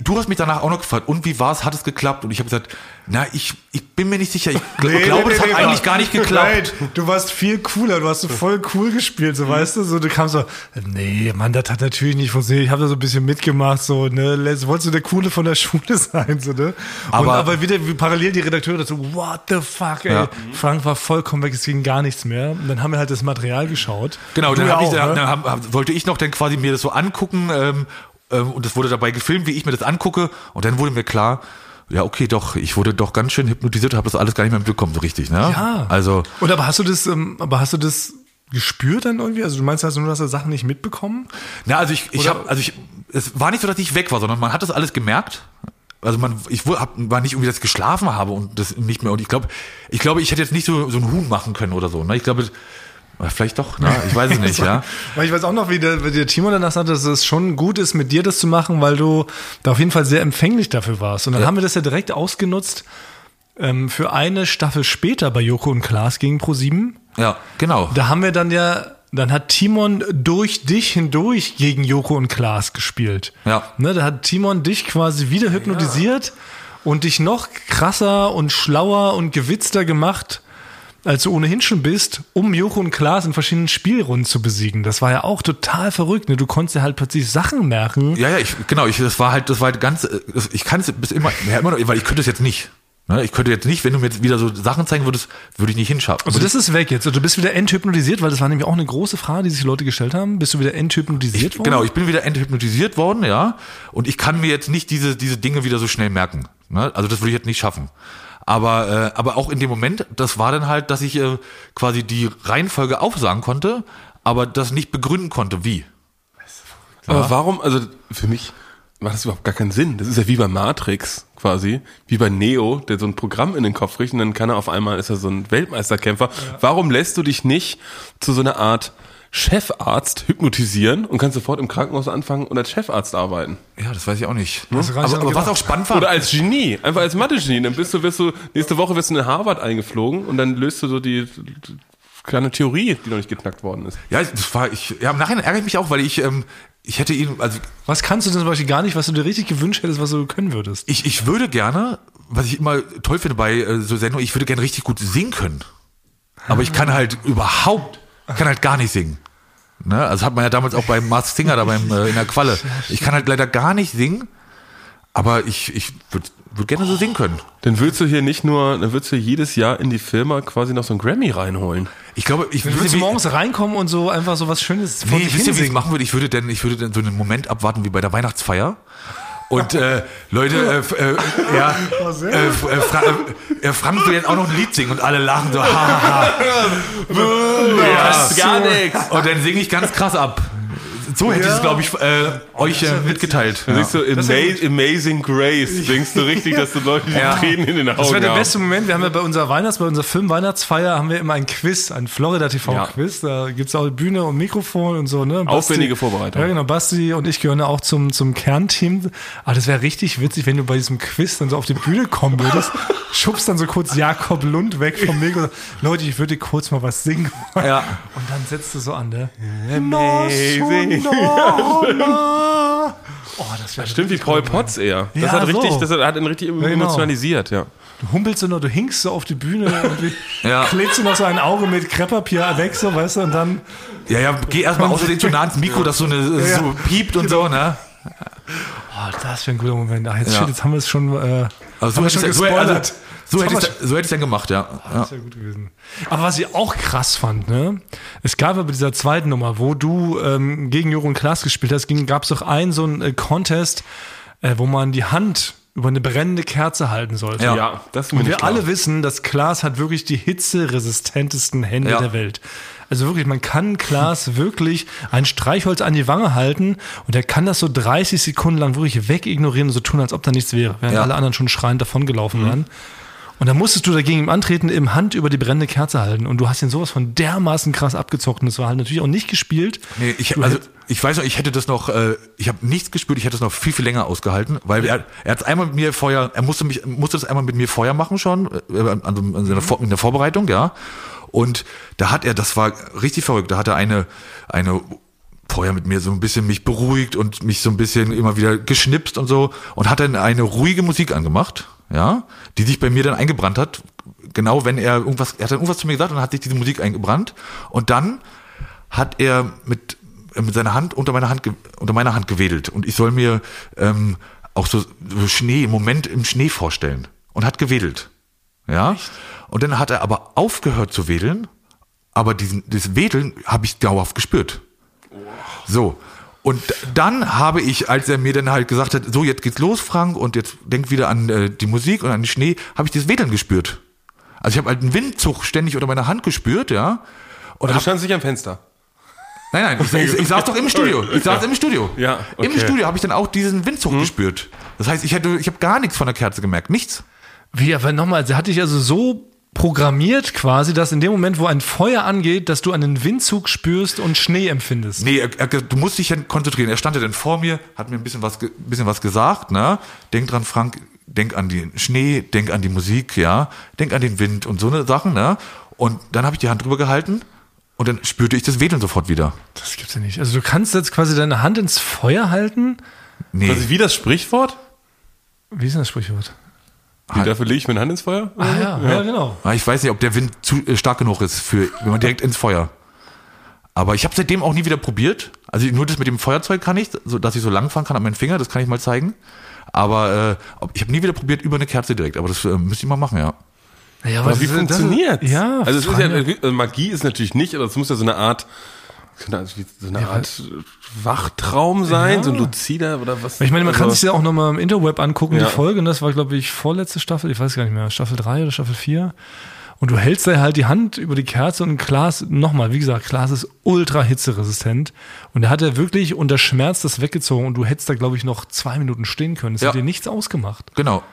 Du hast mich danach auch noch gefragt, und wie war's? Hat es geklappt? Und ich habe gesagt, na, ich, ich bin mir nicht sicher. Ich gl glaube, das hat eigentlich gar nicht geklappt. Nein, du warst viel cooler, du hast so voll cool gespielt, so weißt du, so du kamst so, nee, Mann, das hat natürlich nicht funktioniert. Ich habe da so ein bisschen mitgemacht, so, ne, wolltest du der coole von der Schule sein, so, ne? Aber, und, Aber- wieder wie parallel die Redakteure so, what the fuck, ey. Ja. Frank war vollkommen weg, es ging gar nichts mehr. Und dann haben wir halt das Material geschaut. Genau, Du dann, ja hab ich, auch, dann, ne? dann hab, wollte ich noch dann quasi mir das so angucken ähm, und es wurde dabei gefilmt, wie ich mir das angucke und dann wurde mir klar, ja okay, doch, ich wurde doch ganz schön hypnotisiert, habe das alles gar nicht mehr mitbekommen, so richtig, ne? Ja. Also Und aber hast du das, ähm, aber hast du das gespürt dann irgendwie? Also du meinst also nur, dass du Sachen nicht mitbekommen? Na, also ich, ich habe, also ich, es war nicht so, dass ich weg war, sondern man hat das alles gemerkt. Also man, ich hab, war nicht irgendwie, dass ich geschlafen habe und das nicht mehr. Und ich glaube, ich glaube, ich hätte jetzt nicht so so ein Huhn machen können oder so. Ne? Ich glaube, äh, vielleicht doch. Ne? Ich weiß es nicht. ja. Weil ich weiß auch noch, wie der, wie der Timo danach sagte, dass es schon gut ist, mit dir das zu machen, weil du da auf jeden Fall sehr empfänglich dafür warst. Und dann haben wir das ja direkt ausgenutzt ähm, für eine Staffel später bei Joko und Klaas gegen Pro7. Ja, genau. Da haben wir dann ja, dann hat Timon durch dich hindurch gegen Joko und Klaas gespielt. Ja. Ne, da hat Timon dich quasi wieder hypnotisiert und dich noch krasser und schlauer und gewitzter gemacht, als du ohnehin schon bist, um Joko und Klaas in verschiedenen Spielrunden zu besiegen. Das war ja auch total verrückt. Ne? Du konntest ja halt plötzlich Sachen merken. Ja, ja, ich, genau, ich, das war halt, das war halt ganz, äh, ich kann es bis immer, ja, immer noch, weil ich könnte es jetzt nicht. Ne? Ich könnte jetzt nicht, wenn du mir jetzt wieder so Sachen zeigen würdest, würde ich nicht hinschaffen. Also das ist weg jetzt. Und du bist wieder enthypnotisiert, weil das war nämlich auch eine große Frage, die sich Leute gestellt haben. Bist du wieder enthypnotisiert worden? Genau, ich bin wieder enthypnotisiert worden, ja. Und ich kann mir jetzt nicht diese, diese Dinge wieder so schnell merken. Ne? Also das würde ich jetzt nicht schaffen. Aber, äh, aber auch in dem Moment, das war dann halt, dass ich äh, quasi die Reihenfolge aufsagen konnte, aber das nicht begründen konnte, wie. Aber warum, also für mich macht das überhaupt gar keinen Sinn. Das ist ja wie bei Matrix quasi, wie bei Neo, der so ein Programm in den Kopf kriegt und dann kann er auf einmal, ist er so ein Weltmeisterkämpfer. Warum lässt du dich nicht zu so einer Art Chefarzt hypnotisieren und kannst sofort im Krankenhaus anfangen und als Chefarzt arbeiten? Ja, das weiß ich auch nicht. Gar nicht Aber, aber was auch spannend war. Oder als Genie, einfach als Mathe-Genie. Dann bist du, wirst du, nächste Woche wirst du in Harvard eingeflogen und dann löst du so die, die kleine Theorie, die noch nicht geknackt worden ist. ja, das war ich. Ja, im Nachhinein ärgere ich mich auch, weil ich, ähm, ich hätte ihn, also Was kannst du denn zum Beispiel gar nicht, was du dir richtig gewünscht hättest, was du können würdest? ich, ich würde gerne, was ich immer toll finde bei äh, so Sendungen, ich würde gerne richtig gut singen können. Aber ich kann halt überhaupt, kann halt gar nicht singen. Ne? Also hat man ja damals auch beim Mars Singer da beim, äh, in der Qualle. Ich kann halt leider gar nicht singen, aber ich, ich würde würd gerne so singen können. Dann würdest du hier nicht nur, dann würdest du jedes Jahr in die Firma quasi noch so ein Grammy reinholen. Ich glaube, ich Du würdest wie- morgens reinkommen und so einfach so was Schönes vor Nee, wisst ihr, wie ich machen würde? Ich würde denn, ich würde denn so einen Moment abwarten wie bei der Weihnachtsfeier. Und äh, Leute, äh, äh, ja, äh, äh, Fra äh, Frank will jetzt auch noch ein Lied singen und alle lachen so, ha, ha, ha. Das ist gar nichts. Und dann singe ich ganz krass ab. So hätte ich es, glaube ich, äh, euch äh, mitgeteilt. Dann siehst du Amazing Grace, denkst du richtig, dass du Leute die Ja. Tränen in den Augen Das wäre der beste Moment. Wir haben ja bei unserer Weihnachts-, bei unserer Film-Weihnachtsfeier haben wir immer ein Quiz, ein Florida TV-Quiz. Da gibt's auch Bühne und Mikrofon und so, ne? Basti- Aufwendige Vorbereitung. Ja, genau. Basti und ich gehören ja auch zum, zum Kernteam. Aber das wäre richtig witzig, wenn du bei diesem Quiz dann so auf die Bühne kommen würdest, schubst dann so kurz Jakob Lund weg vom Mikro. und sagst, Leute, ich würde kurz mal was singen. Ja. Und dann setzt du so an, ne? Amazing. Oh, das wäre Stimmt, wie Paul Potts eher. Das Ja, hat richtig, so. das hat ihn richtig genau. emotionalisiert, ja. Du humpelst so noch, du hinkst so auf die Bühne und Ja. klebst du noch so ein Auge mit Krepppapier weg, so, weißt du, und dann, Ja, ja, geh erstmal außerdem zu nah ans Mikro, dass so eine Ja. so piept und so, ne? oh, das wäre ein guter Moment. Ach, jetzt, Ja. shit, jetzt haben wir es schon, äh, Also haben so schon also, gespoilert. So hätte ich so hätte ich dann gemacht, ja. ja. Das wäre gut gewesen. Aber was ich auch krass fand, ne? Es gab ja bei dieser zweiten Nummer, wo du ähm, gegen Juro und Klaas gespielt hast, gab es doch einen so einen äh, Contest, äh, wo man die Hand über eine brennende Kerze halten sollte. Ja. Ja, das ist mir Und wir klar. alle wissen, dass Klaas hat wirklich die hitzeresistentesten Hände Ja. der Welt. Also wirklich, man kann Klaas wirklich ein Streichholz an die Wange halten und er kann das so 30 Sekunden lang wirklich wegignorieren und so tun, als ob da nichts wäre, während Ja. alle anderen schon schreiend davongelaufen Mhm. wären. Und dann musstest du dagegen ihm antreten, im Hand über die brennende Kerze halten. Und du hast ihn sowas von dermaßen krass abgezockt. Und das war halt natürlich auch nicht gespielt. Nee, ich, Du also, ich weiß noch, ich hätte das noch, äh, ich habe nichts gespürt, ich hätte das noch viel, viel länger ausgehalten, weil er, er hat einmal mit mir vorher, er musste mich, musste das einmal mit mir vorher machen schon, äh, an, an, an seiner Vor, in der Vorbereitung, ja. Und da hat er, das war richtig verrückt, da hat er eine, eine, vorher mit mir so ein bisschen mich beruhigt und mich so ein bisschen immer wieder geschnipst und so und hat dann eine ruhige Musik angemacht, ja, die sich bei mir dann eingebrannt hat. Genau, wenn er irgendwas, er hat dann irgendwas zu mir gesagt und dann hat sich diese Musik eingebrannt und dann hat er mit, äh, mit seiner Hand unter meiner Hand unter meiner Hand gewedelt und ich soll mir ähm, auch so, so Schnee, im Moment im Schnee vorstellen und hat gewedelt. Ja? Und dann hat er aber aufgehört zu wedeln, aber diesen, das Wedeln habe ich dauerhaft gespürt. So. Und dann habe ich, als er mir dann halt gesagt hat, so jetzt geht's los, Frank, und jetzt denk wieder an äh, die Musik und an den Schnee, habe ich das Wedeln gespürt. Also ich habe halt einen Windzug ständig unter meiner Hand gespürt, ja. Und Du hab, standst nicht am Fenster. nein, nein, ich, ich, ich saß doch im Studio. Ich saß im Studio. Ja, Im okay. Studio habe ich dann auch diesen Windzug gespürt. Das heißt, ich hätte, ich habe gar nichts von der Kerze gemerkt, nichts. Wie, aber nochmal, sie hat dich also so programmiert quasi, dass in dem Moment, wo ein Feuer angeht, dass du einen Windzug spürst und Schnee empfindest. Nee, er, er, du musst dich ja konzentrieren. Er stand ja dann vor mir, hat mir ein bisschen was, bisschen was gesagt, ne? Denk dran, Frank, denk an den Schnee, denk an die Musik, ja, denk an den Wind und so eine Sachen, ne? Und dann habe ich die Hand drüber gehalten und dann spürte ich das Wedeln sofort wieder. Das gibt's ja nicht. Also du kannst jetzt quasi deine Hand ins Feuer halten. Nee, Also wie das Sprichwort? Wie ist denn das Sprichwort? Wie, dafür lege ich meine Hand ins Feuer? Ah ja, ja, genau. Ah, ich weiß nicht, ob der Wind zu äh, stark genug ist für, wenn man direkt ins Feuer. Aber ich habe seitdem auch nie wieder probiert. Also nur das mit dem Feuerzeug kann ich, so dass ich so lang fahren kann an meinen Finger, das kann ich mal zeigen. Aber äh, ich habe nie wieder probiert über eine Kerze direkt. Aber das äh, müsste ich mal machen, ja. Ja, Aber wie das- funktioniert? Ja, also es ist ja, also Magie ist natürlich nicht, aber es muss ja so eine Art, so eine, so eine Art Wachtraum sein, Ja. so ein lucider oder was. Ich meine, man kann Also- sich ja auch nochmal im Interweb angucken, Ja. die Folge. Und das war, glaube ich, vorletzte Staffel. Ich weiß gar nicht mehr. Staffel 3 oder Staffel 4. Und du hältst da halt die Hand über die Kerze und Klaas, nochmal, wie gesagt, Klaas ist ultra hitzeresistent. Und er hat ja wirklich unter Schmerz das weggezogen und du hättest da, glaube ich, noch zwei Minuten stehen können. Es Ja. hat dir nichts ausgemacht. Genau.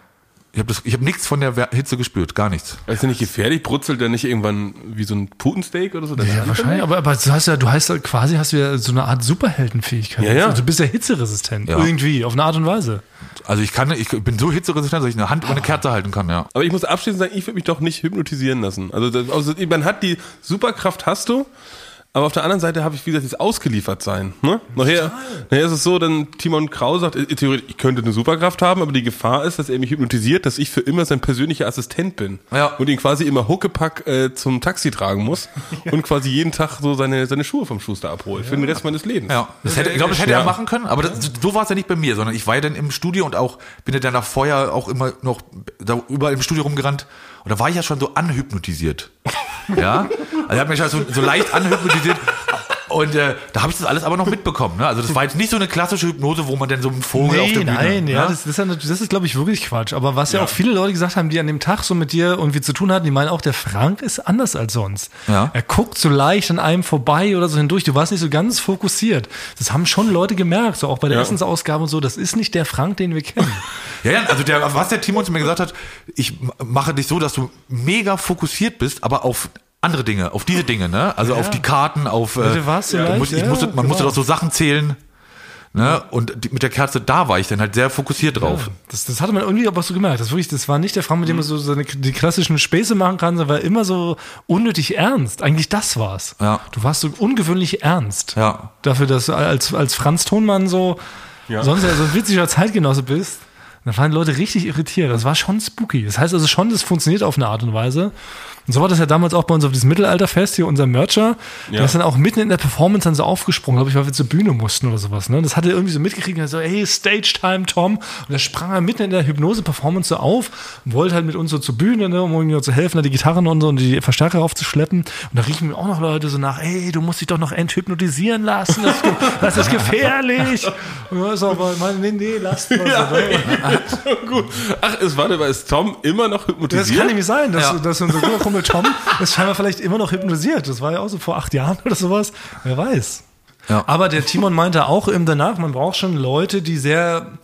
Ich habe hab nichts von der Hitze gespürt, gar nichts. Ist ja nicht gefährlich? Brutzelt der nicht irgendwann wie so ein Putensteak oder so? Ja, wahrscheinlich. Aber, aber du hast ja, du hast ja quasi hast du ja so eine Art Superheldenfähigkeit. Ja, ja. Also du bist ja hitzeresistent. Ja. Irgendwie, auf eine Art und Weise. Also ich kann, ich bin so hitzeresistent, dass ich eine Hand über eine Kerze halten kann, ja. Aber ich muss abschließend sagen, ich würde mich doch nicht hypnotisieren lassen. Also, das, also man hat die Superkraft, hast du. Aber auf der anderen Seite habe ich, wie gesagt, dieses ausgeliefert sein. Ne? Nachher, nachher ist es so, dann Timon Krau sagt, äh, theoretisch, ich könnte eine Superkraft haben, aber die Gefahr ist, dass er mich hypnotisiert, dass ich für immer sein persönlicher Assistent bin. Ja. Und ihn quasi immer Huckepack äh, zum Taxi tragen muss und quasi jeden Tag so seine, seine Schuhe vom Schuster abholt für den Rest meines Lebens. Ja, das hätte, ich glaube, das hätte er Ja. machen können, aber das, so war es ja nicht bei mir, sondern ich war ja dann im Studio und auch bin ja danach vorher auch immer noch da überall im Studio rumgerannt und da war ich ja schon so anhypnotisiert. Ja, also er hat mich halt so, so leicht anhypnotisiert und äh, da habe ich das alles aber noch mitbekommen. Ne? Also das war jetzt nicht so eine klassische Hypnose, wo man dann so einen Vogel auf der Bühne. nein, ja, ne? das, das ist, ja das ist glaube ich, wirklich Quatsch. Aber was ja. auch viele Leute gesagt haben, die an dem Tag so mit dir irgendwie zu tun hatten, die meinen auch, der Frank ist anders als sonst. Ja. Er guckt so leicht an einem vorbei oder so hindurch. Du warst nicht so ganz fokussiert. Das haben schon Leute gemerkt, so auch bei der Ja. Essensausgabe und so. Das ist nicht der Frank, den wir kennen. Ja, ja, also der, was der Timon zu mir gesagt hat, ich mache dich so, dass du mega fokussiert bist, aber auf andere Dinge, auf diese Dinge, ne? Also auf die Karten, auf. Äh, du leicht, musst, ich ja, musste, man genau. musste doch so Sachen zählen. Ne? Und die, mit der Kerze, da war ich dann halt sehr fokussiert drauf. Das, das hatte man irgendwie aber so gemerkt. Das, wirklich, das war nicht der Frank, mit dem man so seine, die klassischen Späße machen kann, sondern war immer so unnötig ernst. Eigentlich das war's. Ja. Du warst so ungewöhnlich ernst. Ja. Dafür, dass du als, als Franz Tonmann so, sonst ja so ein witziger Zeitgenosse bist. Da waren die Leute richtig irritiert. Das war schon spooky. Das heißt also schon, das funktioniert auf eine Art und Weise. Und so war das ja damals auch bei uns auf diesem Mittelalterfest hier, unser Mercher. Der Ja. ist dann auch mitten in der Performance dann so aufgesprungen, glaube ich, weil wir zur Bühne mussten oder sowas. Ne? Das hat er irgendwie so mitgekriegt er so, hey, Stage Time, Tom. Und da sprang er mitten in der Hypnose-Performance so auf und wollte halt mit uns so zur Bühne, ne, um irgendwie zu helfen, da die Gitarren und so und die Verstärker aufzuschleppen. Und da riechen mir auch noch Leute so nach, ey, du musst dich doch noch enthypnotisieren lassen. Das, das ist gefährlich. Und er ist aber, meine, nee, nee, lasst mal. so, ne? Gut. Ach, es war dabei, ist Tom immer noch Das hypnotisiert? kann nämlich sein, dass, Ja. dass unser guter Kumpel Tom ist scheinbar vielleicht immer noch hypnotisiert. Das war ja auch so vor acht Jahren oder sowas. Wer weiß. Ja. Aber der Timon meinte auch im danach, man braucht schon Leute, die sehr,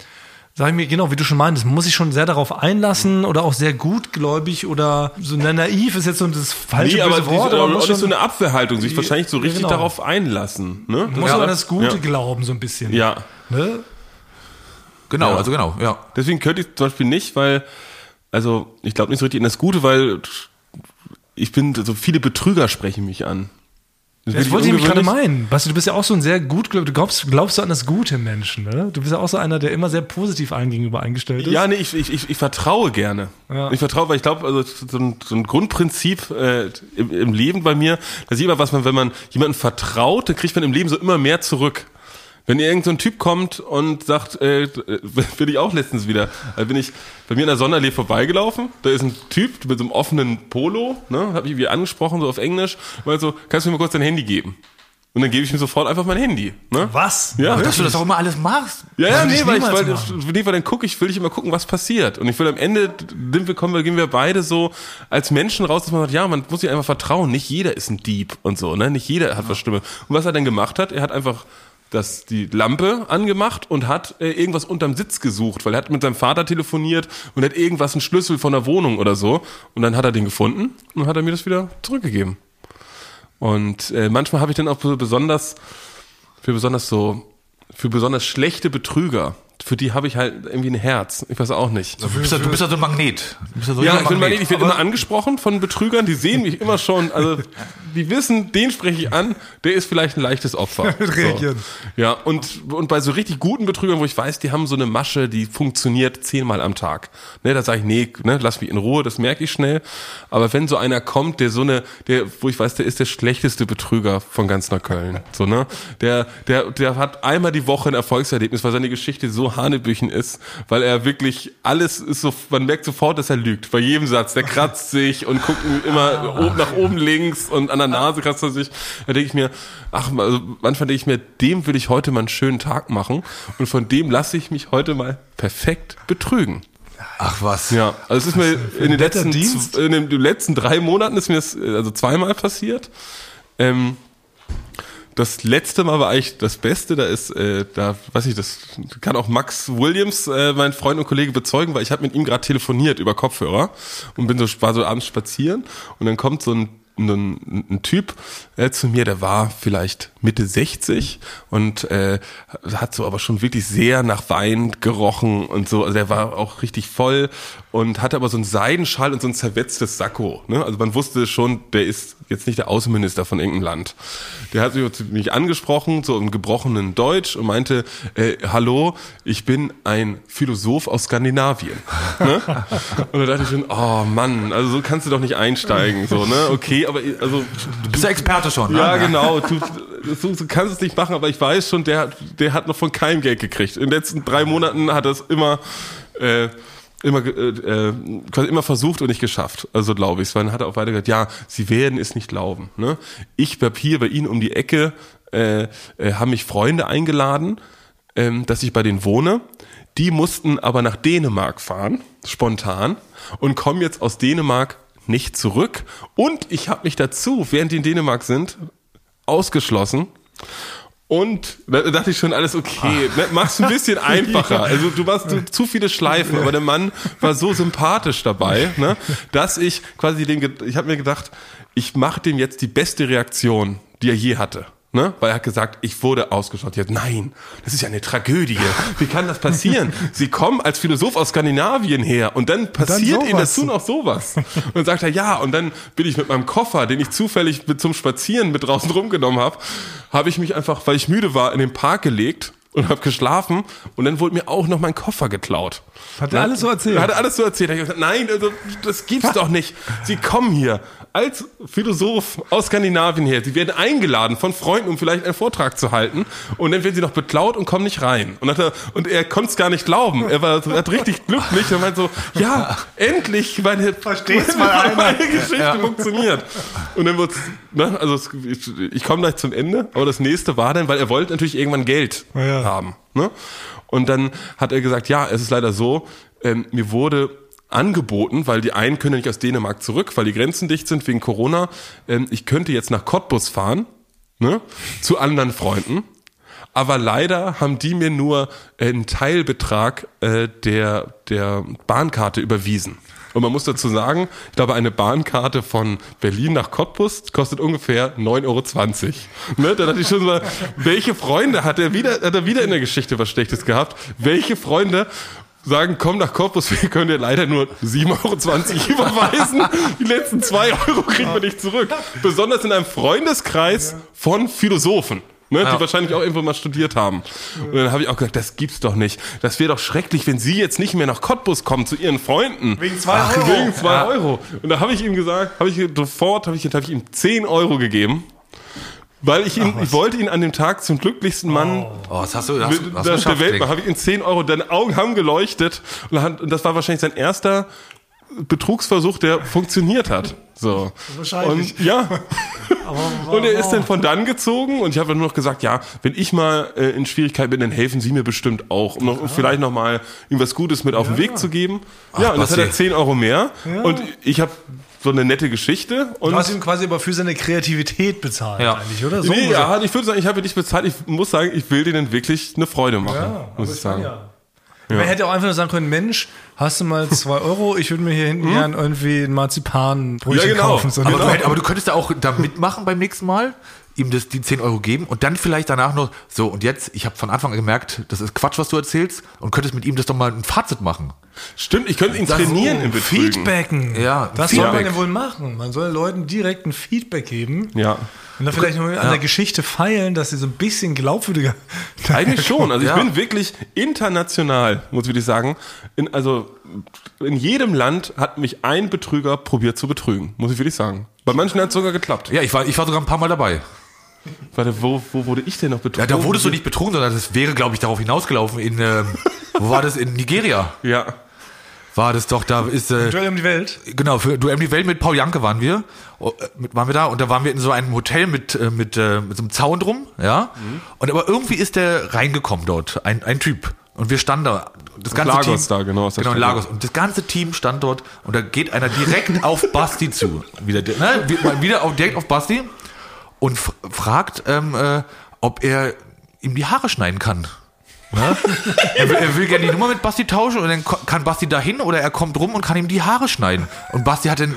sag ich mir, genau, wie du schon meintest, man muss sich schon sehr darauf einlassen oder auch sehr gutgläubig oder so na, naiv ist jetzt so das falsche Nee, aber, Wort, aber aber man auch nicht so eine Abwehrhaltung, sich wahrscheinlich so richtig genau. darauf einlassen. Ne? muss ja. an das Gute Ja. glauben, so ein bisschen. ja. Ne? Genau, Ja. also genau, ja. Deswegen könnte ich zum Beispiel nicht, weil, also ich glaube nicht so richtig in das Gute, weil ich bin, so viele Betrüger sprechen mich an. Das Das wollte ich mich gerade meinen. Basti, du bist ja auch so ein sehr gut, du glaubst, glaubst du an das Gute im Menschen, ne? Du bist ja auch so einer, der immer sehr positiv allen gegenüber eingestellt ist. Ja, nee, ich, ich, ich, ich vertraue gerne. Ja. Ich vertraue, weil ich glaube, also so ein, so ein Grundprinzip äh, im, im Leben bei mir, dass immer was man, wenn man jemandem vertraut, dann kriegt man im Leben so immer mehr zurück. Wenn irgend so ein Typ kommt und sagt, äh, bin ich auch letztens wieder, da bin ich bei mir in der Sonderlee vorbeigelaufen, da ist ein Typ mit so einem offenen Polo, ne, hab ich wie angesprochen, so auf Englisch, weil so, kannst du mir mal kurz dein Handy geben? Und dann gebe ich ihm sofort einfach mein Handy. Ne? Was? Ja, Dass du das auch immer alles machst. ja, ja, nee, ich weil ich, weil, machen. nee, weil dann gucke ich, will ich immer gucken, was passiert. Und ich will am Ende, sind wir, kommen wir, gehen wir beide so als Menschen raus, dass man sagt, ja, man muss sich einfach vertrauen. Nicht jeder ist ein Dieb und so, ne? Nicht jeder hat was Stimme. Und was er dann gemacht hat, er hat einfach das, die Lampe angemacht und hat äh, irgendwas unterm Sitz gesucht, weil er hat mit seinem Vater telefoniert und hat irgendwas, einen Schlüssel von der Wohnung oder so. Und dann hat er den gefunden und hat er mir das wieder zurückgegeben. Und äh, manchmal habe ich dann auch so besonders für besonders so für besonders schlechte Betrüger, für die habe ich halt irgendwie ein Herz. Ich weiß auch nicht. Du bist ja, du bist ja so ein Magnet. Ja so Ja, ein ich, bin mal, ich werde immer angesprochen von Betrügern, die sehen mich immer schon, also die wissen, den spreche ich an, der ist vielleicht ein leichtes Opfer. So. Ja, und, und bei so richtig guten Betrügern, wo ich weiß, die haben so eine Masche, die funktioniert zehnmal am Tag. Ne, da sage ich, nee, ne, lass mich in Ruhe, das merke ich schnell. Aber wenn so einer kommt, der so eine, der, wo ich weiß, der ist der schlechteste Betrüger von ganz Neukölln. So, ne? Der, der, der hat einmal die Woche ein Erfolgserlebnis, weil seine Geschichte so hanebüchen ist, weil er wirklich alles ist so, man merkt sofort, dass er lügt. Bei jedem Satz. Der kratzt sich und guckt immer oben nach oben links und an der Nase kratzt er sich. Da denke ich mir, ach, also manchmal denke ich mir, dem will ich heute mal einen schönen Tag machen und von dem lasse ich mich heute mal perfekt betrügen. Ach was. Ja, also es ist mir in den, letzten, in den letzten drei Monaten ist mir das also zweimal passiert. Ähm, das letzte Mal war eigentlich das Beste, da ist, äh, da weiß ich, das kann auch Max Williams, äh, mein Freund und Kollege, bezeugen, weil ich habe mit ihm gerade telefoniert über Kopfhörer und bin so, war so abends spazieren und dann kommt so ein ein, ein Typ äh, zu mir, der war vielleicht Mitte 60 und äh, hat so aber schon wirklich sehr nach Wein gerochen und so. Also der war auch richtig voll und hatte aber so einen Seidenschal und so ein zerwetztes Sakko. Ne? Also man wusste schon, der ist jetzt nicht der Außenminister von irgendeinem Land. Der hat mich angesprochen, so im gebrochenen Deutsch und meinte, äh, hallo, ich bin ein Philosoph aus Skandinavien. Ne? Und da dachte ich schon, oh Mann, also so kannst du doch nicht einsteigen. So, ne? Okay, aber also Du bist ja Experte schon. ja, ne? genau. Du, du, du kannst es nicht machen, aber ich weiß schon, der, der hat noch von keinem Geld gekriegt. In den letzten drei Monaten hat er es immer, äh, immer, äh, äh, quasi immer versucht und nicht geschafft. Also glaube ich. Dann hat er auch weiter gesagt, ja, sie werden es nicht glauben. Ne? Ich bleib hier bei Ihnen um die Ecke, äh, äh, haben mich Freunde eingeladen, ähm, dass ich bei denen wohne. Die mussten aber nach Dänemark fahren, spontan, und kommen jetzt aus Dänemark nicht zurück. Und ich habe mich dazu, während die in Dänemark sind, ausgeschlossen. Und da dachte ich schon, alles okay, ne, mach's ein bisschen einfacher. Also du warst du, zu viele Schleifen, aber der Mann war so sympathisch dabei, ne, dass ich quasi den, ich habe mir gedacht, ich mache dem jetzt die beste Reaktion, die er je hatte. Ne? Weil er hat gesagt, ich wurde ausgeschlossen. Jetzt, nein, das ist ja eine Tragödie. Wie kann das passieren? Sie kommen als Philosoph aus Skandinavien her und dann passiert ihnen sowas. dazu noch sowas. Und dann sagt er, ja, und dann bin ich mit meinem Koffer, den ich zufällig mit zum Spazieren mit draußen rumgenommen habe, habe ich mich einfach, weil ich müde war, in den Park gelegt und habe geschlafen und dann wurde mir auch noch mein Koffer geklaut. Hat er alles so erzählt? Hat er alles so erzählt. Da hab ich gesagt, nein, also, das gibt's doch nicht. Sie kommen hier als Philosoph aus Skandinavien her. Sie werden eingeladen von Freunden, um vielleicht einen Vortrag zu halten. Und dann werden sie noch beklaut und kommen nicht rein. Und, hat er, und er konnte es gar nicht glauben. Er war er hat richtig glücklich und meinte so, ja, endlich meine, Versteht's mal einer. meine Geschichte funktioniert. Und dann wird's, ne, also ich, ich komme gleich zum Ende, aber das nächste war dann, weil er wollte natürlich irgendwann Geld Ja. haben. Ne? Und dann hat er gesagt, ja, es ist leider so, ähm, mir wurde angeboten, weil die einen können nicht aus Dänemark zurück, weil die Grenzen dicht sind wegen Corona. Ähm, ich könnte jetzt nach Cottbus fahren, ne, zu anderen Freunden. Aber leider haben die mir nur einen Teilbetrag äh, der, der Bahnkarte überwiesen. Und man muss dazu sagen, ich glaube, eine Bahnkarte von Berlin nach Cottbus kostet ungefähr 9,20 Euro. Ne? Da dachte ich schon mal, welche Freunde hat er wieder, hat er wieder in der Geschichte was Schlechtes gehabt? Welche Freunde sagen, komm nach Cottbus, wir können dir leider nur 7,20 Euro überweisen. Die letzten 2 Euro kriegen wir nicht zurück. Besonders in einem Freundeskreis von Philosophen. Ne, die wahrscheinlich auch irgendwo mal studiert haben. Und dann habe ich auch gedacht, das gibt's doch nicht. Das wäre doch schrecklich, wenn Sie jetzt nicht mehr nach Cottbus kommen zu Ihren Freunden. Wegen zwei Euro. Wegen zwei Euro. Und da habe ich ihm gesagt, habe ich sofort, habe ich, hab ich ihm 10 Euro gegeben. Weil ich ihn, ich wollte ihn an dem Tag zum glücklichsten Mann Oh, das hast du, hast, hast du der, Welt Dick. habe ich ihm 10 Euro, deine Augen haben geleuchtet und, das war wahrscheinlich sein erster Betrugsversuch, der funktioniert hat. So. Wahrscheinlich. Und ja. Und er ist dann von dann gezogen und ich habe dann nur noch gesagt, ja, wenn ich mal äh, in Schwierigkeiten bin, dann helfen Sie mir bestimmt auch, um noch, vielleicht noch mal ihm was Gutes mit auf den Weg zu geben. ja, und das hat er 10 Euro mehr und ich habe so eine nette Geschichte und Du hast ihm quasi aber für seine Kreativität bezahlt Ja. eigentlich, oder? So Nee, ja, ich würde sagen, ich habe ihn nicht bezahlt. Ich muss sagen, ich will denen wirklich eine Freude machen, Ja, muss aber ich sagen. kann ja. Man hätte auch einfach nur sagen können, Mensch, hast du mal zwei Euro? Ich würde mir hier hinten gern irgendwie ein Marzipanbrötchen Ja, genau. kaufen. So Aber, eine- du, hätt- aber du könntest da auch da mitmachen beim nächsten Mal, ihm das, die 10 Euro geben und dann vielleicht danach noch, so und jetzt, ich habe von Anfang an gemerkt, das ist Quatsch, was du erzählst und könntest mit ihm das doch mal ein Fazit machen. Stimmt, ich könnte ihn Das- trainieren oh, im Betrügen. Feedbacken. Ja, Was soll man Feedback. denn wohl machen? Man soll Leuten direkt ein Feedback geben. Ja. Und dann vielleicht nur an der Geschichte feilen, dass sie so ein bisschen glaubwürdiger. Eigentlich schon. Also ich Ja. bin wirklich international, muss ich wirklich sagen. In, also in jedem Land hat mich ein Betrüger probiert zu betrügen, muss ich wirklich sagen. Bei manchen hat es sogar geklappt. Ja, ich war, ich war sogar ein paar Mal dabei. Warte, wo, wo wurde ich denn noch Ja, betrogen? da wurdest du nicht betrogen, sondern das wäre, glaube ich, darauf hinausgelaufen in, ähm, wo war das? In Nigeria Ja. war das doch, da ist, äh, Duell um die Welt. genau, für Duell um die Welt mit Paul Janke waren wir, oh, äh, mit, waren wir da und da waren wir in so einem Hotel mit, äh, mit, äh, mit so einem Zaun drum, ja, und aber irgendwie ist der reingekommen dort, ein, ein Typ. Und wir standen da, das ganze Lagos Team, da, genau, aus der genau. Lagos. Und das ganze Team stand dort und da geht einer direkt auf Basti zu. Wieder, ne, wie- wieder auf, direkt auf Basti und fragt, ähm, äh, ob er ihm die Haare schneiden kann. Ne? er, will, er will gerne die Nummer mit Basti tauschen und dann kann Basti dahin oder er kommt rum und kann ihm die Haare schneiden. Und Basti hat dann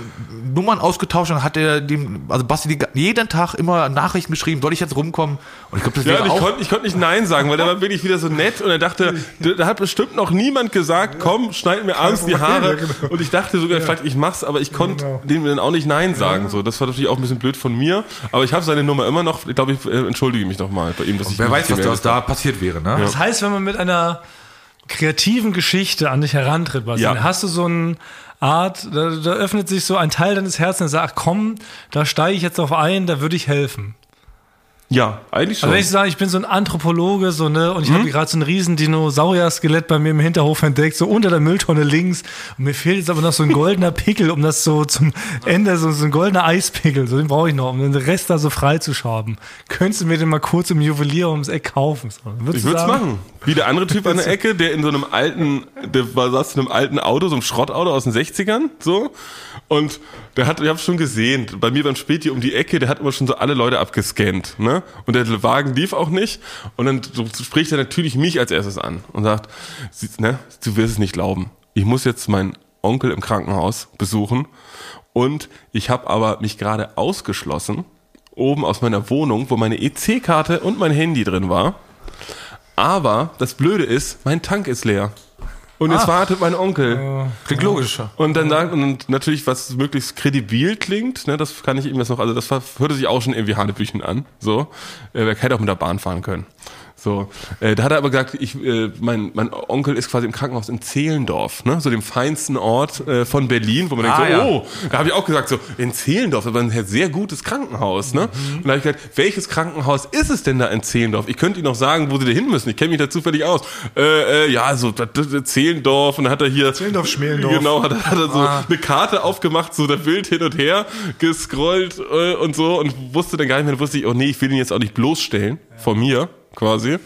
Nummern ausgetauscht und hat er dem, also Basti jeden Tag immer Nachrichten geschrieben, soll ich jetzt rumkommen? Und ich glaube, das Ja, wäre und ich auch. konnte ich konnte nicht Nein sagen, weil der war wirklich wieder so nett und er dachte, da hat bestimmt noch niemand gesagt, komm, schneid mir abends die Haare. Und ich dachte sogar, vielleicht ich mach's, aber ich konnte Genau. dem dann auch nicht Nein sagen. So, das war natürlich auch ein bisschen blöd von mir. Aber ich habe seine Nummer immer noch. Ich glaube, ich äh, entschuldige mich nochmal bei ihm, dass ich Wer weiß, was da passiert wäre, ne? Das heißt, wenn man mit einer kreativen Geschichte an dich herantritt, was Ja. dann hast du so eine Art, da, da öffnet sich so ein Teil deines Herzens und sagt, ach komm, da steige ich jetzt auf ein, da würde ich helfen. Ja, eigentlich schon. Also wenn ich sage, ich bin so ein Anthropologe, so ne, und ich Mhm. habe gerade so ein riesen Dinosaurier-Skelett bei mir im Hinterhof entdeckt, so unter der Mülltonne links. Und mir fehlt jetzt aber noch so ein goldener Pickel, um das so zum Ende, so, so ein goldener Eispickel, so den brauche ich noch, um den Rest da so frei zu schaben. Könntest du mir den mal kurz im Juwelier ums Eck kaufen? So, würdest Ich würde es machen. Wie der andere Typ an der Ecke, der in so einem alten, der war, saß in einem alten Auto, so einem Schrottauto aus den 60ern, so. Und der hat, ich habe schon gesehen, bei mir beim Späti um die Ecke, der hat immer schon so alle Leute abgescannt, ne? Und der Wagen lief auch nicht. Und dann spricht er natürlich mich als erstes an und sagt, ne, du wirst es nicht glauben. Ich muss jetzt meinen Onkel im Krankenhaus besuchen. Und ich habe aber mich gerade ausgeschlossen, oben aus meiner Wohnung, wo meine EC-Karte und mein Handy drin war. Aber das Blöde ist, mein Tank ist leer. Und jetzt wartet mein Onkel. Klingt logisch. Und dann sagt, und natürlich, was möglichst kredibil klingt, ne, das kann ich ihm jetzt noch, also das hörte sich auch schon irgendwie Hanebüchen an, so. Äh, Er hätte auch mit der Bahn fahren können. So, äh, da hat er aber gesagt, ich, äh, mein, mein Onkel ist quasi im Krankenhaus in Zehlendorf, ne, so dem feinsten Ort äh, von Berlin, wo man Ah, denkt, so, ja. oh, da habe ich auch gesagt, so, in Zehlendorf, das war ein sehr gutes Krankenhaus, ne? Mhm. Und da habe ich gesagt, welches Krankenhaus ist es denn da in Zehlendorf? Ich könnte Ihnen noch sagen, wo Sie da hin müssen. Ich kenne mich da zufällig aus. Äh, äh, ja, so das, das, Zehlendorf und dann hat er hier Zehlendorf, Schmelendorf. Genau, hat, er- hat er so Ah. eine Karte aufgemacht, so der Bild hin und her gescrollt äh, und so und wusste dann gar nicht mehr, wusste ich, oh nee, ich will ihn jetzt auch nicht bloßstellen vor mir. Quasi.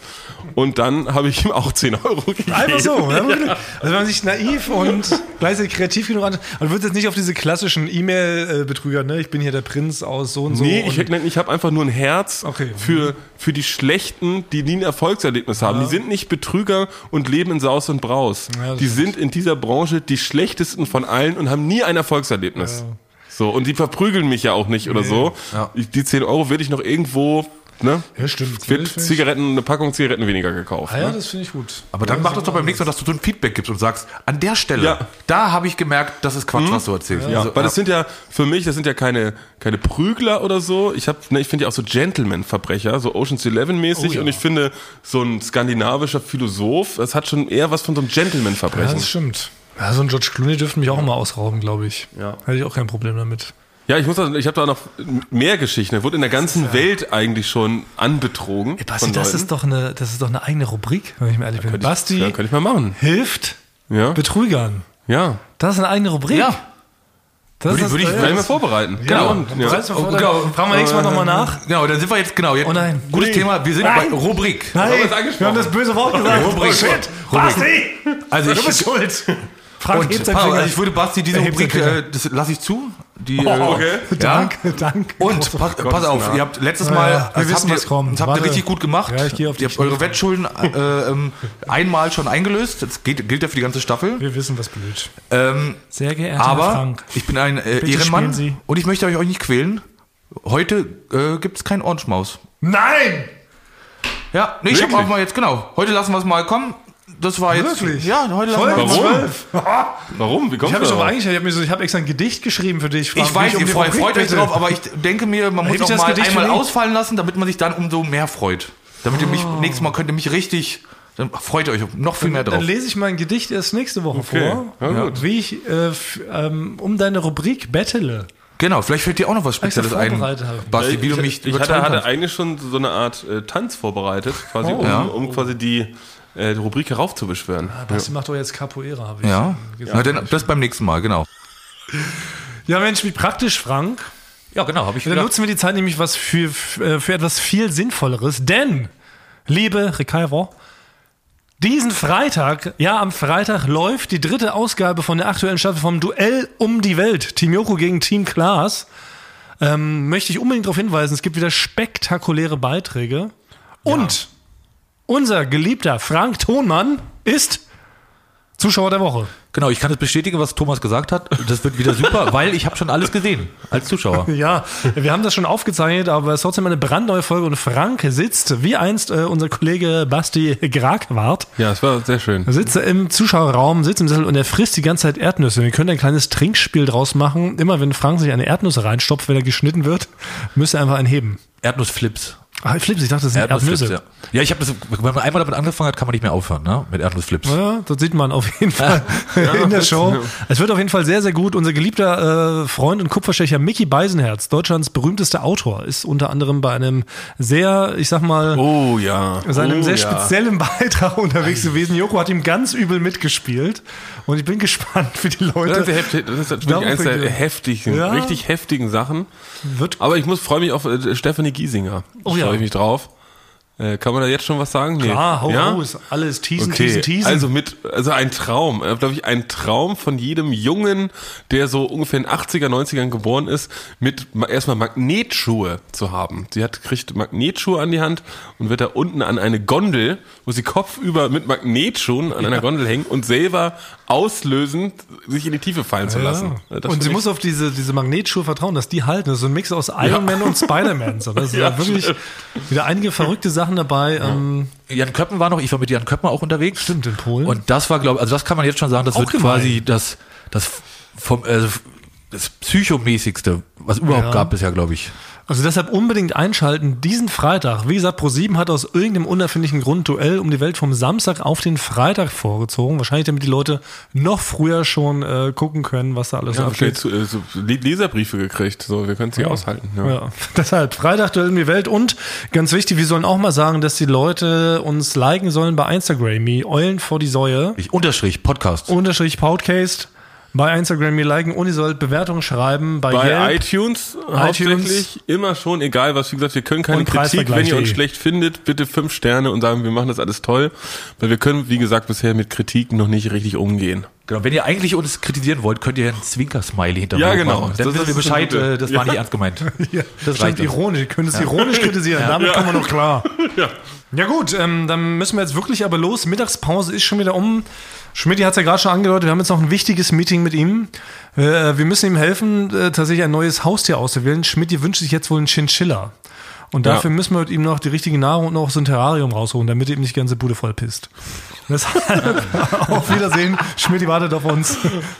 Und dann habe ich ihm auch 10 Euro gegeben. Einfach so. Ja, also wenn man sich naiv und gleichzeitig kreativ genug an. Man wird jetzt nicht auf diese klassischen E-Mail-Betrüger, ne? Ich bin hier der Prinz aus so und so. Nee, und ich, ich habe einfach nur ein Herz Okay. für, für die Schlechten, die nie ein Erfolgserlebnis haben. Die sind nicht Betrüger und leben in Saus und Braus. Ja, die sind in dieser Branche die schlechtesten von allen und haben nie ein Erfolgserlebnis. So, und die verprügeln mich ja auch nicht oder so. Ja. Die 10 Euro würde ich noch irgendwo, ne? Ja, stimmt. Wird Zigaretten, eine Packung Zigaretten weniger gekauft. Ah, ja, ne? das finde ich gut. Aber dann mach das doch beim nächsten Mal, dass du so ein Feedback gibst und sagst, an der Stelle, Ja. da habe ich gemerkt, das ist Quatsch, was du erzählst. Ja, Also, weil das sind ja für mich, das sind ja keine keine Prügler oder so. Ich habe, ne, ich finde ja auch so Gentleman-Verbrecher, so Ocean's Eleven mäßig. Oh ja. Und ich finde so ein skandinavischer Philosoph, das hat schon eher was von so einem Ja, Gentleman-Verbrechen. das stimmt. Ja, so ein George Clooney dürfte mich auch mal ausrauben, glaube ich. Ja. Hätte ich auch kein Problem damit. Ja, ich muss, da- ich habe da noch mehr Geschichten. Er wurde in der ganzen Welt eigentlich schon anbetrogen. Ey, Basti, das ist, doch eine, das ist doch eine eigene Rubrik, wenn ich mir ehrlich bin. Könnte ich- Basti ja, könnte ich mal machen. hilft Ja, Betrügern. ja. Das ist eine eigene Rubrik. Ja. Das Würde würde ich- das- Kann ich mal vorbereiten. Genau. Ja. du mal vor, dann genau. Fragen wir nächstes Mal nochmal nach. Genau, dann sind wir jetzt, genau, jetzt, Oh nein. gutes Nee. Thema, wir sind Nein. bei Rubrik. Nein, wir es angesprochen? wir haben das böse Wort gesagt. Rubrik. Oh, shit. Rubrik. Basti, Also du ich, bist schuld. Frank, und, Finger. also ich würde Basti diese Rubrik, äh, das lasse ich zu. Die, Oh, äh, okay. Ja. Danke, danke. Und pass, pass auf, nah. ihr habt letztes Ja, Mal, ja, wir das wissen, habt ihr, was kommt. das habt Warte. ihr richtig gut gemacht. Ja, ich gehe auf die Ihr habt Knie. eure Wettschulden äh, ähm, einmal schon eingelöst. Das geht, gilt ja für die ganze Staffel. Wir wissen, was blöd. Ähm, Sehr geehrter aber Herr Frank. ich bin ein äh, Ehrenmann und ich möchte euch nicht quälen. Heute äh, gibt es kein Orange Maus. Nein! Ja, nee, ich habe auch mal jetzt, genau. Heute lassen wir es mal kommen. Das war jetzt. Wirklich? Ja, heute lassen wir mal. Warum? 12. Warum? Wie kommt Ich habe mich aber eigentlich, ich habe mir so, ich habe extra ein Gedicht geschrieben für dich. Frank, Ich weiß, Nicht um ihr freut, freut euch drauf, aber ich denke mir, man muss Heb ich auch das mal Gedicht einmal ausfallen lassen, damit man sich dann umso mehr freut. Damit ihr mich Oh. nächstes Mal könnt ihr mich richtig, dann freut ihr euch noch viel mehr Dann drauf. lese ich mein Gedicht erst nächste Woche Okay. vor, Ja, gut. wie ich äh, ähm, um deine Rubrik bettele. Genau, vielleicht fällt dir auch noch was Spezielles ein. Basti, wie du mich ich, hatte, hatte eigentlich schon so eine Art äh, Tanz vorbereitet, quasi, Oh. um, um quasi die, äh, die Rubrik heraufzubeschwören. Basti macht doch jetzt Capoeira, habe ich Ja, äh, Na, dann, das beim nächsten Mal, genau. Ja, Mensch, wie praktisch, Frank. Ja, genau, habe ich Dann nutzen wir die Zeit nämlich was für, für für etwas viel Sinnvolleres. Denn, liebe Recaiver, diesen Freitag, ja, am Freitag läuft die dritte Ausgabe von der aktuellen Staffel vom Duell um die Welt. Team Joko gegen Team Klaas. Ähm, möchte ich unbedingt darauf hinweisen, es gibt wieder spektakuläre Beiträge. Und unser geliebter Frank Thonmann ist Zuschauer der Woche. Genau, ich kann es bestätigen, was Thomas gesagt hat. Das wird wieder super, weil ich habe schon alles gesehen als Zuschauer. Ja, wir haben das schon aufgezeichnet, aber es ist trotzdem eine brandneue Folge und Frank sitzt, wie einst äh, unser Kollege Basti Gragwart, Ja, es war sehr schön. sitzt im Zuschauerraum, sitzt im Sessel und er frisst die ganze Zeit Erdnüsse. Wir können ein kleines Trinkspiel draus machen. Immer wenn Frank sich eine Erdnuss reinstopft, wenn er geschnitten wird, müsste er einfach einen heben. Erdnussflips. Ah, Flips, ich dachte, das sind Erdnussflips, Erdnüsse. ja. Ja, ich habe das, wenn man einmal damit angefangen hat, kann man nicht mehr aufhören, ne? Mit Erdnussflips. Ja, das sieht man auf jeden Fall in der Show. Es wird auf jeden Fall sehr, sehr gut. Unser geliebter äh, Freund und Kupferstecher Mickey Beisenherz, Deutschlands berühmtester Autor, ist unter anderem bei einem sehr, ich sag mal, Oh ja. seinem oh, sehr ja. speziellen Beitrag unterwegs gewesen. Joko hat ihm ganz übel mitgespielt. Und ich bin gespannt für die Das Leute. ist, der heftig, das ist wirklich eines der heftigen, Ja. richtig heftigen Sachen. Wird Aber ich muss freue mich auf äh, Stephanie Giesinger. Oh ja. Freue ich mich drauf. Äh, kann man da jetzt schon was sagen? Nee. klar, hau ja? raus. Alles teasen, Okay, teasen, teasen. also mit, also ein Traum, äh, glaube ich, ein Traum von jedem Jungen, der so ungefähr in 80er, 90ern geboren ist, mit ma- erstmal Magnetschuhe zu haben. Sie hat, kriegt Magnetschuhe an die Hand und wird da unten an eine Gondel, wo sie kopfüber mit Magnetschuhen an einer Gondel hängen und selber auslösend sich in die Tiefe fallen zu lassen. Ja. Das Und sie muss auf diese, diese Magnetschuhe vertrauen, dass die halten. Das ist so ein Mix aus Iron Man und Spider-Man. So, Das ist Ja, wirklich stimmt. wieder einige verrückte Sachen dabei. Ähm, Jan Köppen war noch, ich war mit Jan Köppen auch unterwegs. Stimmt, in Polen. Und das war, glaube ich, also das kann man jetzt schon sagen, das Auch wird gemein. quasi das, das vom, also das psychomäßigste, was überhaupt Ja. gab bisher, glaube ich. Also deshalb unbedingt einschalten diesen Freitag. Wie gesagt, Pro7 hat aus irgendeinem unerfindlichen Grund Duell um die Welt vom Samstag auf den Freitag vorgezogen. Wahrscheinlich damit die Leute noch früher schon äh, gucken können, was da alles ja, so abgeht. zu, äh, so Le- Leserbriefe gekriegt. So, wir können es nicht aushalten. Ja. Ja. Deshalb Freitag Duell um die Welt und ganz wichtig, wir sollen auch mal sagen, dass die Leute uns liken sollen bei Instagram. Eulen vor die Säue. Ich, Unterstrich, Podcast. Unterstrich Podcast. Bei Instagram mir liken und ihr sollt Bewertungen schreiben bei, Bei Yelp. iTunes, hauptsächlich immer schon, egal was, wie gesagt, wir können keine Kritik, wenn ihr uns preisvergleich.de. schlecht findet, bitte fünf Sterne und sagen, wir machen das alles toll, weil wir können, wie gesagt, bisher mit Kritik noch nicht richtig umgehen. Genau, wenn ihr eigentlich uns kritisieren wollt, könnt ihr einen Zwinker-Smiley hinter Ja, genau. machen. Dann Das wissen wir ist Bescheid, äh, das war nicht ernst gemeint. Ja, Das stimmt, ironisch. Ihr könnt es ironisch kritisieren. Damit kommen wir noch klar. Ja, gut, ähm, dann müssen wir jetzt wirklich aber los. Mittagspause ist schon wieder um. Schmidt hat es ja gerade schon angedeutet, wir haben jetzt noch ein wichtiges Meeting mit ihm. Äh, wir müssen ihm helfen, äh, tatsächlich ein neues Haustier auszuwählen. Schmidt wünscht sich jetzt wohl einen Chinchilla. Und Ja. dafür müssen wir mit ihm noch die richtige Nahrung und noch so ein Terrarium rausholen, damit er ihm nicht die ganze Bude voll pisst. Deshalb, auf Wiedersehen. Schmidt wartet auf uns.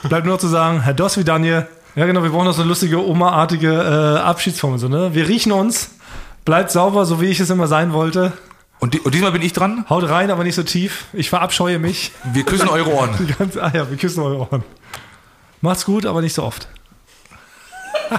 Bleibt nur noch zu sagen, Herr Dosvi Daniel. Ja, genau, wir brauchen noch so eine lustige Oma-artige äh, Abschiedsformel. So, ne? Wir riechen uns. Bleibt sauber, so wie ich es immer sein wollte. Und, die, und diesmal bin ich dran. Haut rein, aber nicht so tief. Ich verabscheue mich. Wir küssen eure Ohren. Die ganze, ah ja, wir küssen eure Ohren. Macht's gut, aber nicht so oft.